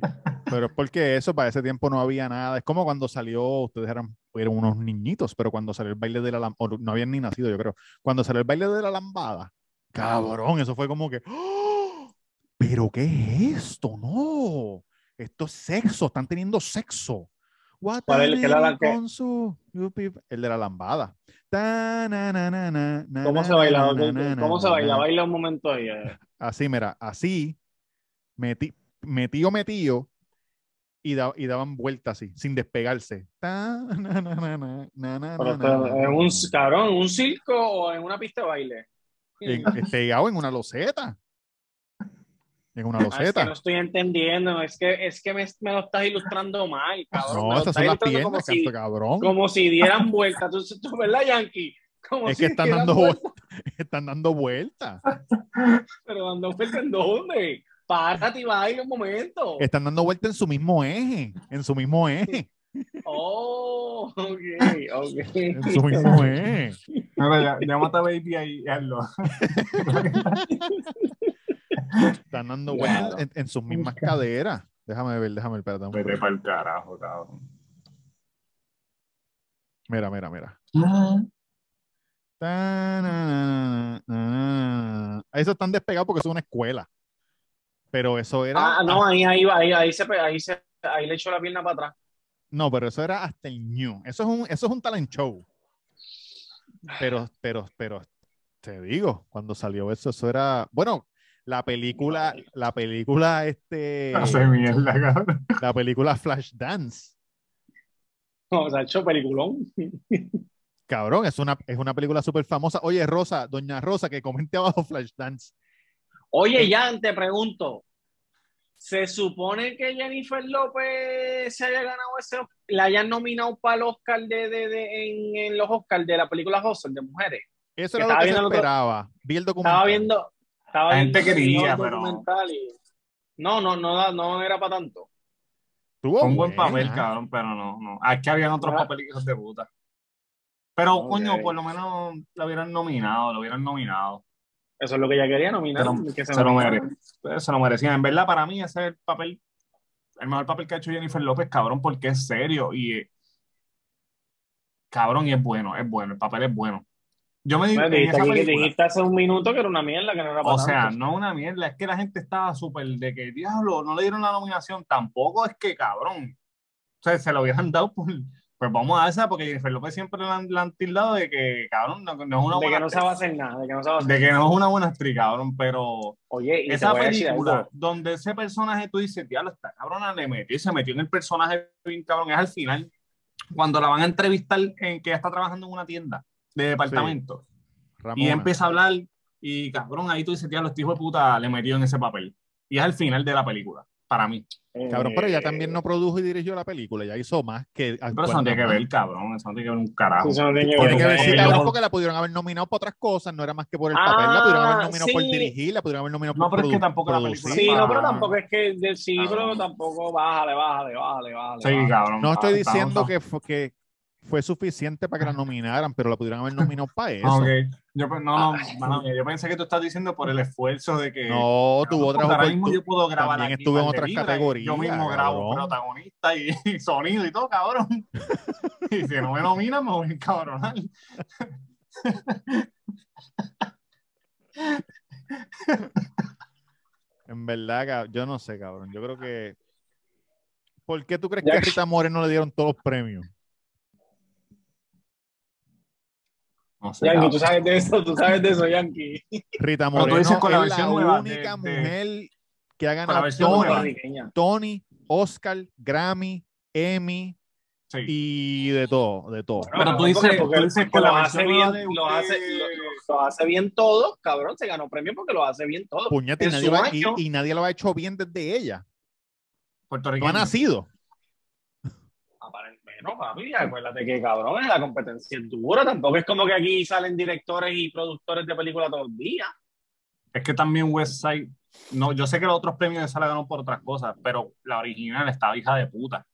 Pero es porque eso, para ese tiempo no había nada. Es como cuando salió, ustedes eran, eran unos niñitos, pero cuando salió el baile de la lambada, no habían ni nacido, yo creo. Cuando salió el baile de la lambada, cabrón, eso fue como que, ¡Oh! ¿pero qué es esto? No, esto es sexo, están teniendo sexo. ¿Cuál es el que la- con su El de la lambada. ¿Cómo se baila? na, na, na, ¿Cómo se baila? Baila un momento ahí. eh. Así, mira, así, metí, metío, metío, y, da- y daban vueltas así, sin despegarse. ¿En un, cabrón, un circo o en una pista de baile? En- pegado en una loseta. En una Ah, es que loseta. no estoy entendiendo, es que, es que me, me lo estás ilustrando mal, cabrón. No, estás son las ilustrando como piernas, si, cabrón. como si dieran vuelta. ¿Tú, tú, ¿Verdad, Yankee? Como Es si que están dando vuelta. Están dando vueltas. Pero dando vuelta en dónde? Párate y baila un momento. Están dando vueltas en su mismo eje. En su mismo eje. Oh, ok, ok. En su mismo eje. Ya, llámate a Baby ahí y hazlo. Están dando Claro. vueltas en, en sus mismas caderas. Déjame ver, déjame ver, un Vete para el carajo, cabrón. Mira, mira, mira. Na, na, na, na. Eso están despegados porque es una escuela. Pero eso era. Ah, no, ahí, ahí, ahí, ahí, se, ahí, se, ahí le echó la pierna para atrás. No, pero eso era hasta el ñu. Eso es un, eso es un talent show. Pero, pero, pero, te digo, cuando salió eso, eso era. Bueno, la película, la película, este, Hace mierda, cabrón. la película Flashdance. O sea, hecho peliculón. Cabrón, es una, es una película súper famosa. Oye, Rosa, doña Rosa, que comente abajo Flashdance. Oye, Jan, te pregunto. ¿Se supone que Jennifer López se haya ganado ese la hayan nominado para el Oscar de, de, de- en, en los Oscars de la película Hustle de mujeres? Eso era lo estaba que se esperaba. Vi el documental. Estaba viendo. Estaba La gente quería, pero- documental y- No, no, no, no era para tanto. Fue un buen papel, cabrón, pero no, no. Aquí habían otros Ah. papeles hijos de puta. Pero, coño, por lo menos lo hubieran nominado, lo hubieran nominado. Eso es lo que ella quería nominar. Se lo- que Se lo nominara. merece. Se lo merecían. En verdad, para mí, ese es el papel, el mejor papel que ha hecho Jennifer López, cabrón, porque es serio y eh, cabrón, y es bueno, es bueno, el papel es bueno. Yo me Bueno, en dijiste, esa que dijiste hace un minuto que era una mierda, que no era para o sea, tanto. no una mierda, es que la gente estaba súper de que, diablo, no le dieron la nominación, tampoco es que, cabrón, o sea, se lo hubieran dado por, pues vamos a esa, porque Jennifer López siempre le han, tildado de que, cabrón, no, no es una de que buena no actriz, sabe hacer nada, de que no sabe hacer de que no es una buena actriz, cabrón, pero Oye, y esa a película donde ese personaje tú dices, diablo, esta cabrona le metió y se metió en el personaje bien cabrón, es al final, cuando la van a entrevistar en que ella está trabajando en una tienda de departamento y ella empieza a hablar y cabrón, ahí tú dices, diablo, este hijo de puta le metió en ese papel. Y es al final de la película. para mí. Cabrón, pero ella Eh, también no produjo y dirigió la película, ya hizo más que. Pero eso no tiene que ver, cabrón, eso no tiene que ver un carajo. Sí, eso no tiene que Tiene ver. que ver, sí, Eh, cabrón, porque la pudieron haber nominado por otras cosas, no era más que por el Ah, papel, la pudieron haber nominado por dirigir, la pudieron haber nominado No, por pero es que tampoco la película- Sí, no, pero Ah. tampoco es que del sí, pero Cabrón. tampoco bájale, bájale, bájale, bájale. Sí, cabrón. No estoy Ah, diciendo que que fue suficiente para que la nominaran, pero la pudieron haber nominado para eso. Ah, ok. Yo, pe- no, no, yo pensé que tú estás diciendo por el esfuerzo de que. No, tuvo otras ahora mismo yo puedo grabar También aquí estuve en otras categorías, Yo mismo grabo cabrón. protagonista y, y sonido y todo, cabrón. Y si no me nominan, me voy a encabronar. En verdad, yo no sé, cabrón. Yo creo que. ¿Por qué tú crees Ya que a Rita Moreno le dieron todos los premios? No sé, Yankee, tú sabes de eso, tú sabes de eso, Yankee. Rita Pero tú Moreno dices con la es versión la nueva de- única de- mujer que ha ganado Tony. Tony, Oscar, Grammy, Emmy Sí. y de todo, de todo. Pero tú Porque- dices- porque, tú dices que lo hace bien, de lo hace, lo, lo hace bien todo, cabrón, se ganó premio porque lo hace bien todo. Puñete, y en nadie, ha, y, año- y nadie lo ha hecho bien desde ella. No Puertorriqueño. ha nacido. No, papi, acuérdate que cabrón, la competencia es dura, tampoco es como que aquí salen directores y productores de películas todos los días. Es que también West. No, yo sé que los otros premios esa la ganó por otras cosas, pero la original estaba hija de puta.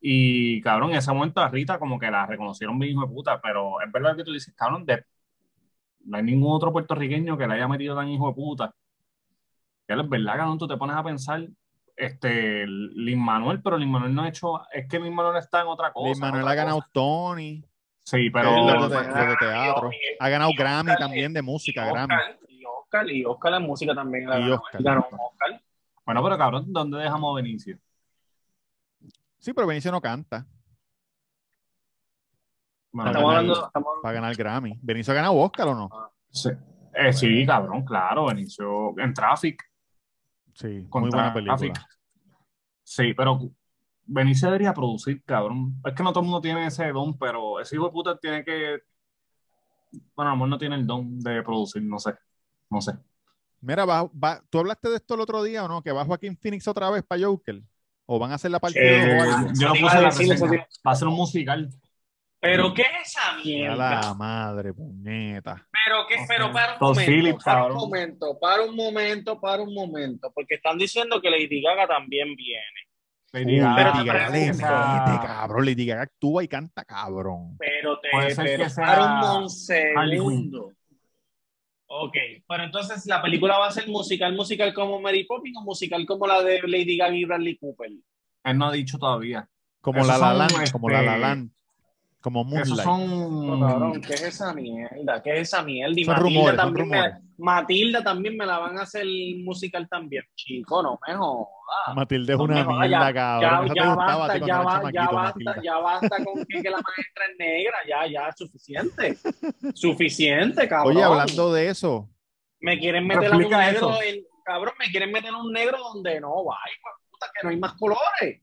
Y cabrón, en ese momento a Rita como que la reconocieron bien hijo de puta, pero es verdad que tú dices, cabrón, de- no hay ningún otro puertorriqueño que le haya metido tan hijo de puta. Ya es verdad, cabrón, tú te pones a pensar, este, Lin Manuel, pero Lin Manuel no ha hecho, es que Lin Manuel está en otra cosa. Luis Manuel ha ganado cosa. Tony, Sí, pero pero de, teatro. Ha ganado Grammy también de música, y Grammy. Oscar, y Oscar, y Oscar en música también la Y ganó, Oscar. ganó Oscar. bueno, pero cabrón, ¿dónde dejamos a Benicio? Sí, pero Benicio no canta Bueno, Estamos ganar- hablando, estamos para ganar Grammy. ¿Benicio ha ganado Oscar o no? Sí, Eh, sí, cabrón, claro, Benicio en Traffic. Sí, muy buena película. Traffic. Sí, pero Benicio debería producir, cabrón. Es que no todo el mundo tiene ese don, pero ese hijo de puta tiene que. Bueno, a lo mejor no tiene el don de producir, no sé. No sé. Mira, va, va- ¿tú hablaste de esto el otro día o no? ¿Que va Joaquín Phoenix otra vez para Joker? ¿O van a hacer la parte Eh, yo iba puse la reseña. Va a ser un musical. Pero ¿qué es esa A mierda? la madre, puñeta. Pero qué, pero para un momento, Phillips, para un momento, para un momento, para un momento, porque están diciendo que Lady Gaga también viene. Lady Gaga, pero Lady te Gaga le cabrón. Lady Gaga actúa y canta, cabrón. Pero te Puede ser pero que sea para un segundo. Ok, pero entonces la película va a ser musical, musical como Mary Poppins o musical como la de Lady Gaga y Bradley Cooper. él no ha dicho todavía. Como Esos la La Land, como la La este, Land, como Esos Moonlight. son. No, cabrón, ¿qué es esa mierda? ¿Qué es esa mierda? Y Son Matilda, rumores, son también rumores. Me, Matilda también me la van a hacer musical también. Chico, no me jodas. Matilde es No una mierda, cabrón. Ya basta, ya, va- ya basta, Matilda. ya basta con que, que la maestra es negra, ya, ya, suficiente. Suficiente, cabrón. Oye, hablando de eso, Me quieren meter a un negro eso. en, cabrón, me quieren meter a un negro donde no va, ay, pues, puta, que no hay más colores.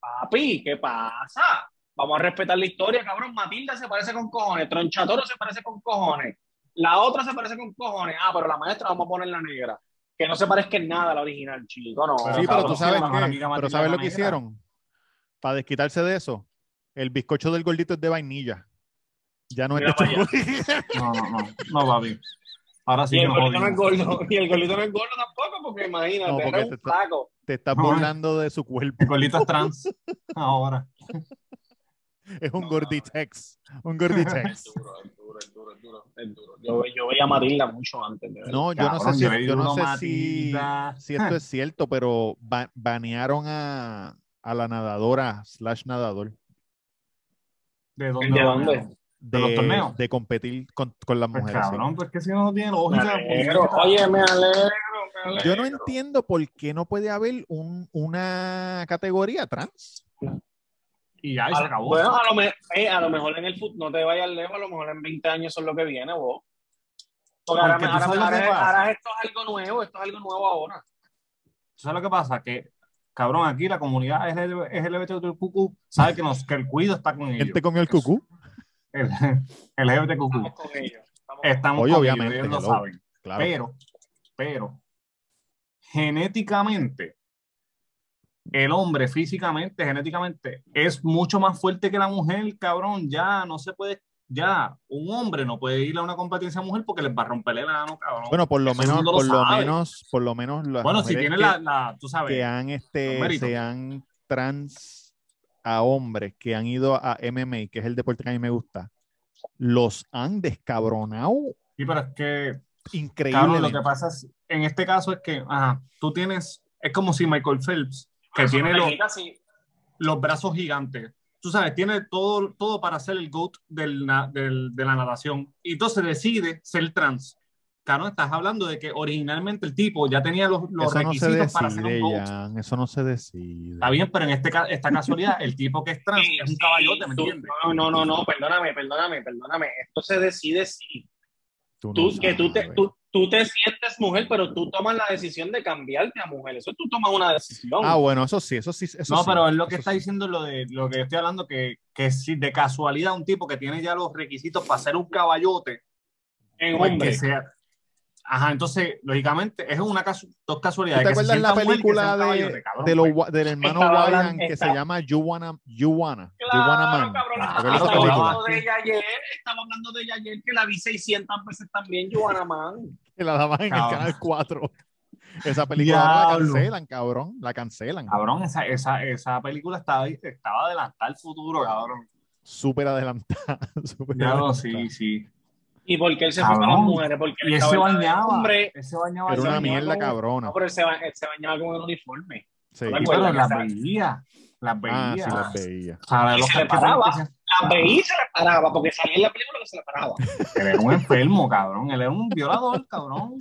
Papi, ¿qué pasa? Vamos a respetar la historia, cabrón. Matilda se parece con cojones, Tronchatoro se parece con cojones, la otra se parece con cojones. Ah, pero la maestra vamos a poner la negra. Que no se parezca en nada a la original, chico, no. sí, Pero, tú sabes amiga pero sabes lo que hicieron para desquitarse de eso. El bizcocho del gordito es de vainilla. Ya no es de. No, no, no. No, papi. Ahora sí y que el gordito no es gordo, y el gordito no es gordo tampoco, porque imagínate, No, porque era te un está- flaco. Te estás No, burlando de su cuerpo. El gordito es trans. Ahora. Es un No, gorditex. Un Es gorditex. duro, es duro, es duro, es duro, es duro. Yo, yo veía a Matilda mucho antes de. No, yo no sé si, yo no sé si, esto es cierto, pero ba- banearon a, a la nadadora slash nadador ¿De dónde? ¿De los torneos? de competir con, con las Pues mujeres. sí. cabrón, pues que si no tiene Me lógica. alegro. puñeta. Oye, me alegro, me alegro. Yo no entiendo por qué no puede haber un- una categoría trans. Y ya, y A- se acabó. Bueno, a lo, me- eh, a lo mejor en el fútbol, no te vayas lejos, a lo mejor en 20 años eso es lo que viene, vos. Porque ahora, Porque ahora- ahora- ahora esto es algo nuevo, esto es algo nuevo ahora. ¿Tú ¿Sabes lo que pasa? Que, cabrón, aquí la comunidad LGBTQ sabe que, nos, que el cuido está con ellos. ¿Quién te comió el cucú? El, el LGBTQ. Estamos con ellos. estamos con obviamente, ellos, ellos lo saben. Claro. Pero, pero, genéticamente, el hombre físicamente, genéticamente, es mucho más fuerte que la mujer, cabrón. Ya no se puede, ya un hombre no puede ir a una competencia mujer porque les va a romper el ano, cabrón. Bueno, por lo Eso menos, lo por lo menos, por lo menos las bueno, si tiene que, la, la, tú sabes, que han este, méritos. sean trans a hombres que han ido a MMA, que es el deporte que a mí me gusta, los han descabronado sí, pero es que Cabrón, lo que pasa es, en este caso es que, ajá, tú tienes, es como si Michael Phelps, que tiene los, Sí. los brazos gigantes, tú sabes, tiene todo, todo para ser el GOAT del, del- de la natación, y entonces decide ser trans. Claro, estás hablando de que originalmente el tipo ya tenía los, los Eso no se requisitos para ser un decide, GOAT. Jan, eso no se decide. Está bien, pero en este, esta casualidad, el tipo que es trans Sí, es un sí, caballote, ¿me entiendes? No, no, no, no, perdóname, perdóname, perdóname. Esto se decide sí. Tú no Tú, que tú te, tú, tú te sientes mujer, pero tú tomas la decisión de cambiarte a mujer. Eso tú tomas una decisión. Ah, bueno, eso sí, eso sí. Eso No, sí, pero es lo que está sí. diciendo lo de lo que yo estoy hablando, que, que si de casualidad un tipo que tiene ya los requisitos para ser un caballote, en pues hombre. que sea. Ajá, entonces, lógicamente, es una casu- dos ¿Tú casualidades. te acuerdas la mujer película un de, cabrón, de los pues. Del hermano Ryan que se llama You Wanna, You Wanna, You Claro, Wanna Man? cabrón, Ah, ¿Te acuerdas de esa estaba película? hablando de ella ayer, estaba hablando de ella ayer, que la vi 600 veces también, Joanna Man. Que la daban en el Cabrón. canal 4. Esa película ahora la cancelan, cabrón. La cancelan. Cabrón, esa, esa, esa película estaba, estaba adelantada al futuro, cabrón. Súper adelantada. súper Ya adelantada. sí, sí. ¿Y por qué él se fue Cabrón. con las mujeres? Porque él se bañaba. hombre. Él se bañaba. Era una mierda con- cabrona. No, pero él se, ba- él se bañaba con el uniforme. Sí. No pero las estaba- veía. Las veía. Ah, sí, las veía. O sea, Y los se le paraba. La veía y se le paraba, porque salía en la película que se le paraba. Él era un enfermo, cabrón. Él era un violador, cabrón.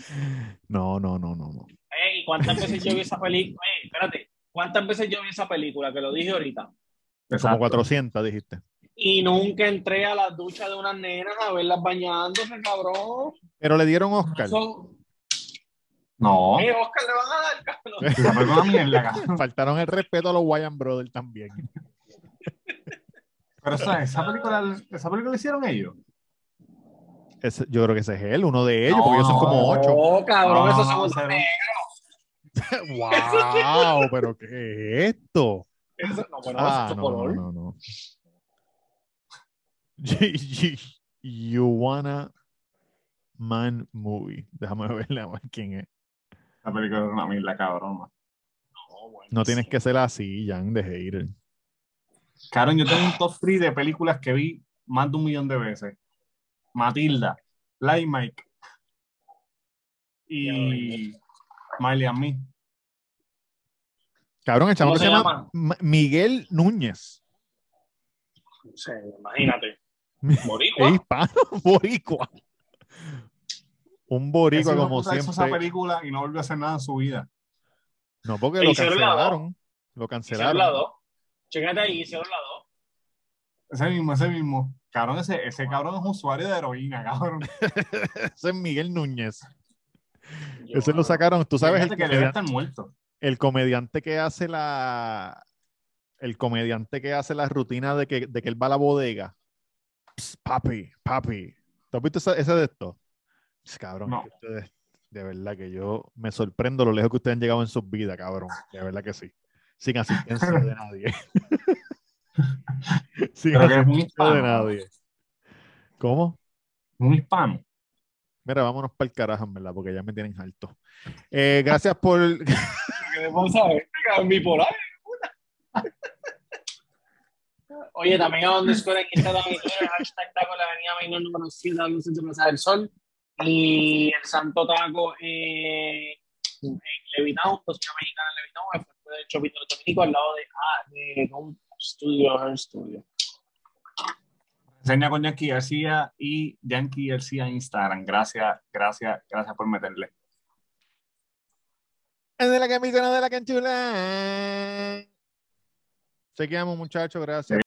No, no, no, no, no. Eh, ¿Y cuántas veces yo vi esa película? Eh, espérate, ¿cuántas veces yo vi esa película? Que lo dije ahorita. Como Exacto. 400, dijiste. Y nunca entré a la ducha de unas nenas a verlas bañándose, cabrón. Pero le dieron Oscar. Eso, No. eh, Oscar le van a dar, cabrón. Faltaron el respeto a los Wyan Brothers también. Pero esa, esa película, esa película la hicieron ellos. Yo creo que ese es él, uno de ellos, No, porque ellos son como ocho. No, cabrón, No, esos no, son cero. ¡Wow! ¿Pero qué es esto? Eso, no, bueno, Ah, es no, no, color. no, no. You wanna man movie. Déjame verle a ver quién es. Esa película era una mierda, cabrón. No, bueno, No tienes sí. que ser así, Jan, de hater. Cabrón, yo tengo un top 3 de películas que vi más de un millón de veces. Matilda, Light Mike y Miley and Me. Cabrón, el chamo ¿Cómo que se se llama Ma- Miguel Núñez. No sé, imagínate. Es Boricua. hispano, boricua. Un boricua como puta hizo esa siempre. película y no volvió a hacer nada en su vida. No, porque lo la dos. cancelaron. Lo cancelaron. Chécate ahí, hicieron la dos. Ese mismo, ese mismo. Cabrón, ese, ese cabrón es un usuario de heroína, cabrón. Ese es Miguel Núñez. Yo- Ese lo sacaron. Tú sabes, el que debe comediante, estar muerto. el comediante que hace la. El comediante que hace la rutina de que, de que él va a la bodega. Psst, papi, papi. ¿Tú has visto ese, ese de esto? Psst, Cabrón, No. ustedes- de verdad que yo me sorprendo lo lejos que ustedes han llegado en sus vidas, cabrón. De verdad que sí. Sin asistencia de nadie. Sin Pero que es un asistencia hispano. de nadie. ¿Cómo? Un hispano. Mira, vámonos para el carajo, en verdad, porque ya me tienen alto. Eh, gracias por. Oye, también a underscore Instagram y Twitter, hashtag taco la avenida Mainor número 7 a luces de Plaza del Sol. Y el Santo Taco eh, en Levitown, cocina mexicana en Levitown, del Shopping de los Dominicos, al lado de, ah, de Home Studio, Home Studio. Reseña con Yankee García y Yankee García en Instagram. Gracias, gracias, gracias por meterle. Es de la camisa, no de la canchula. Chequeamos, muchachos, gracias.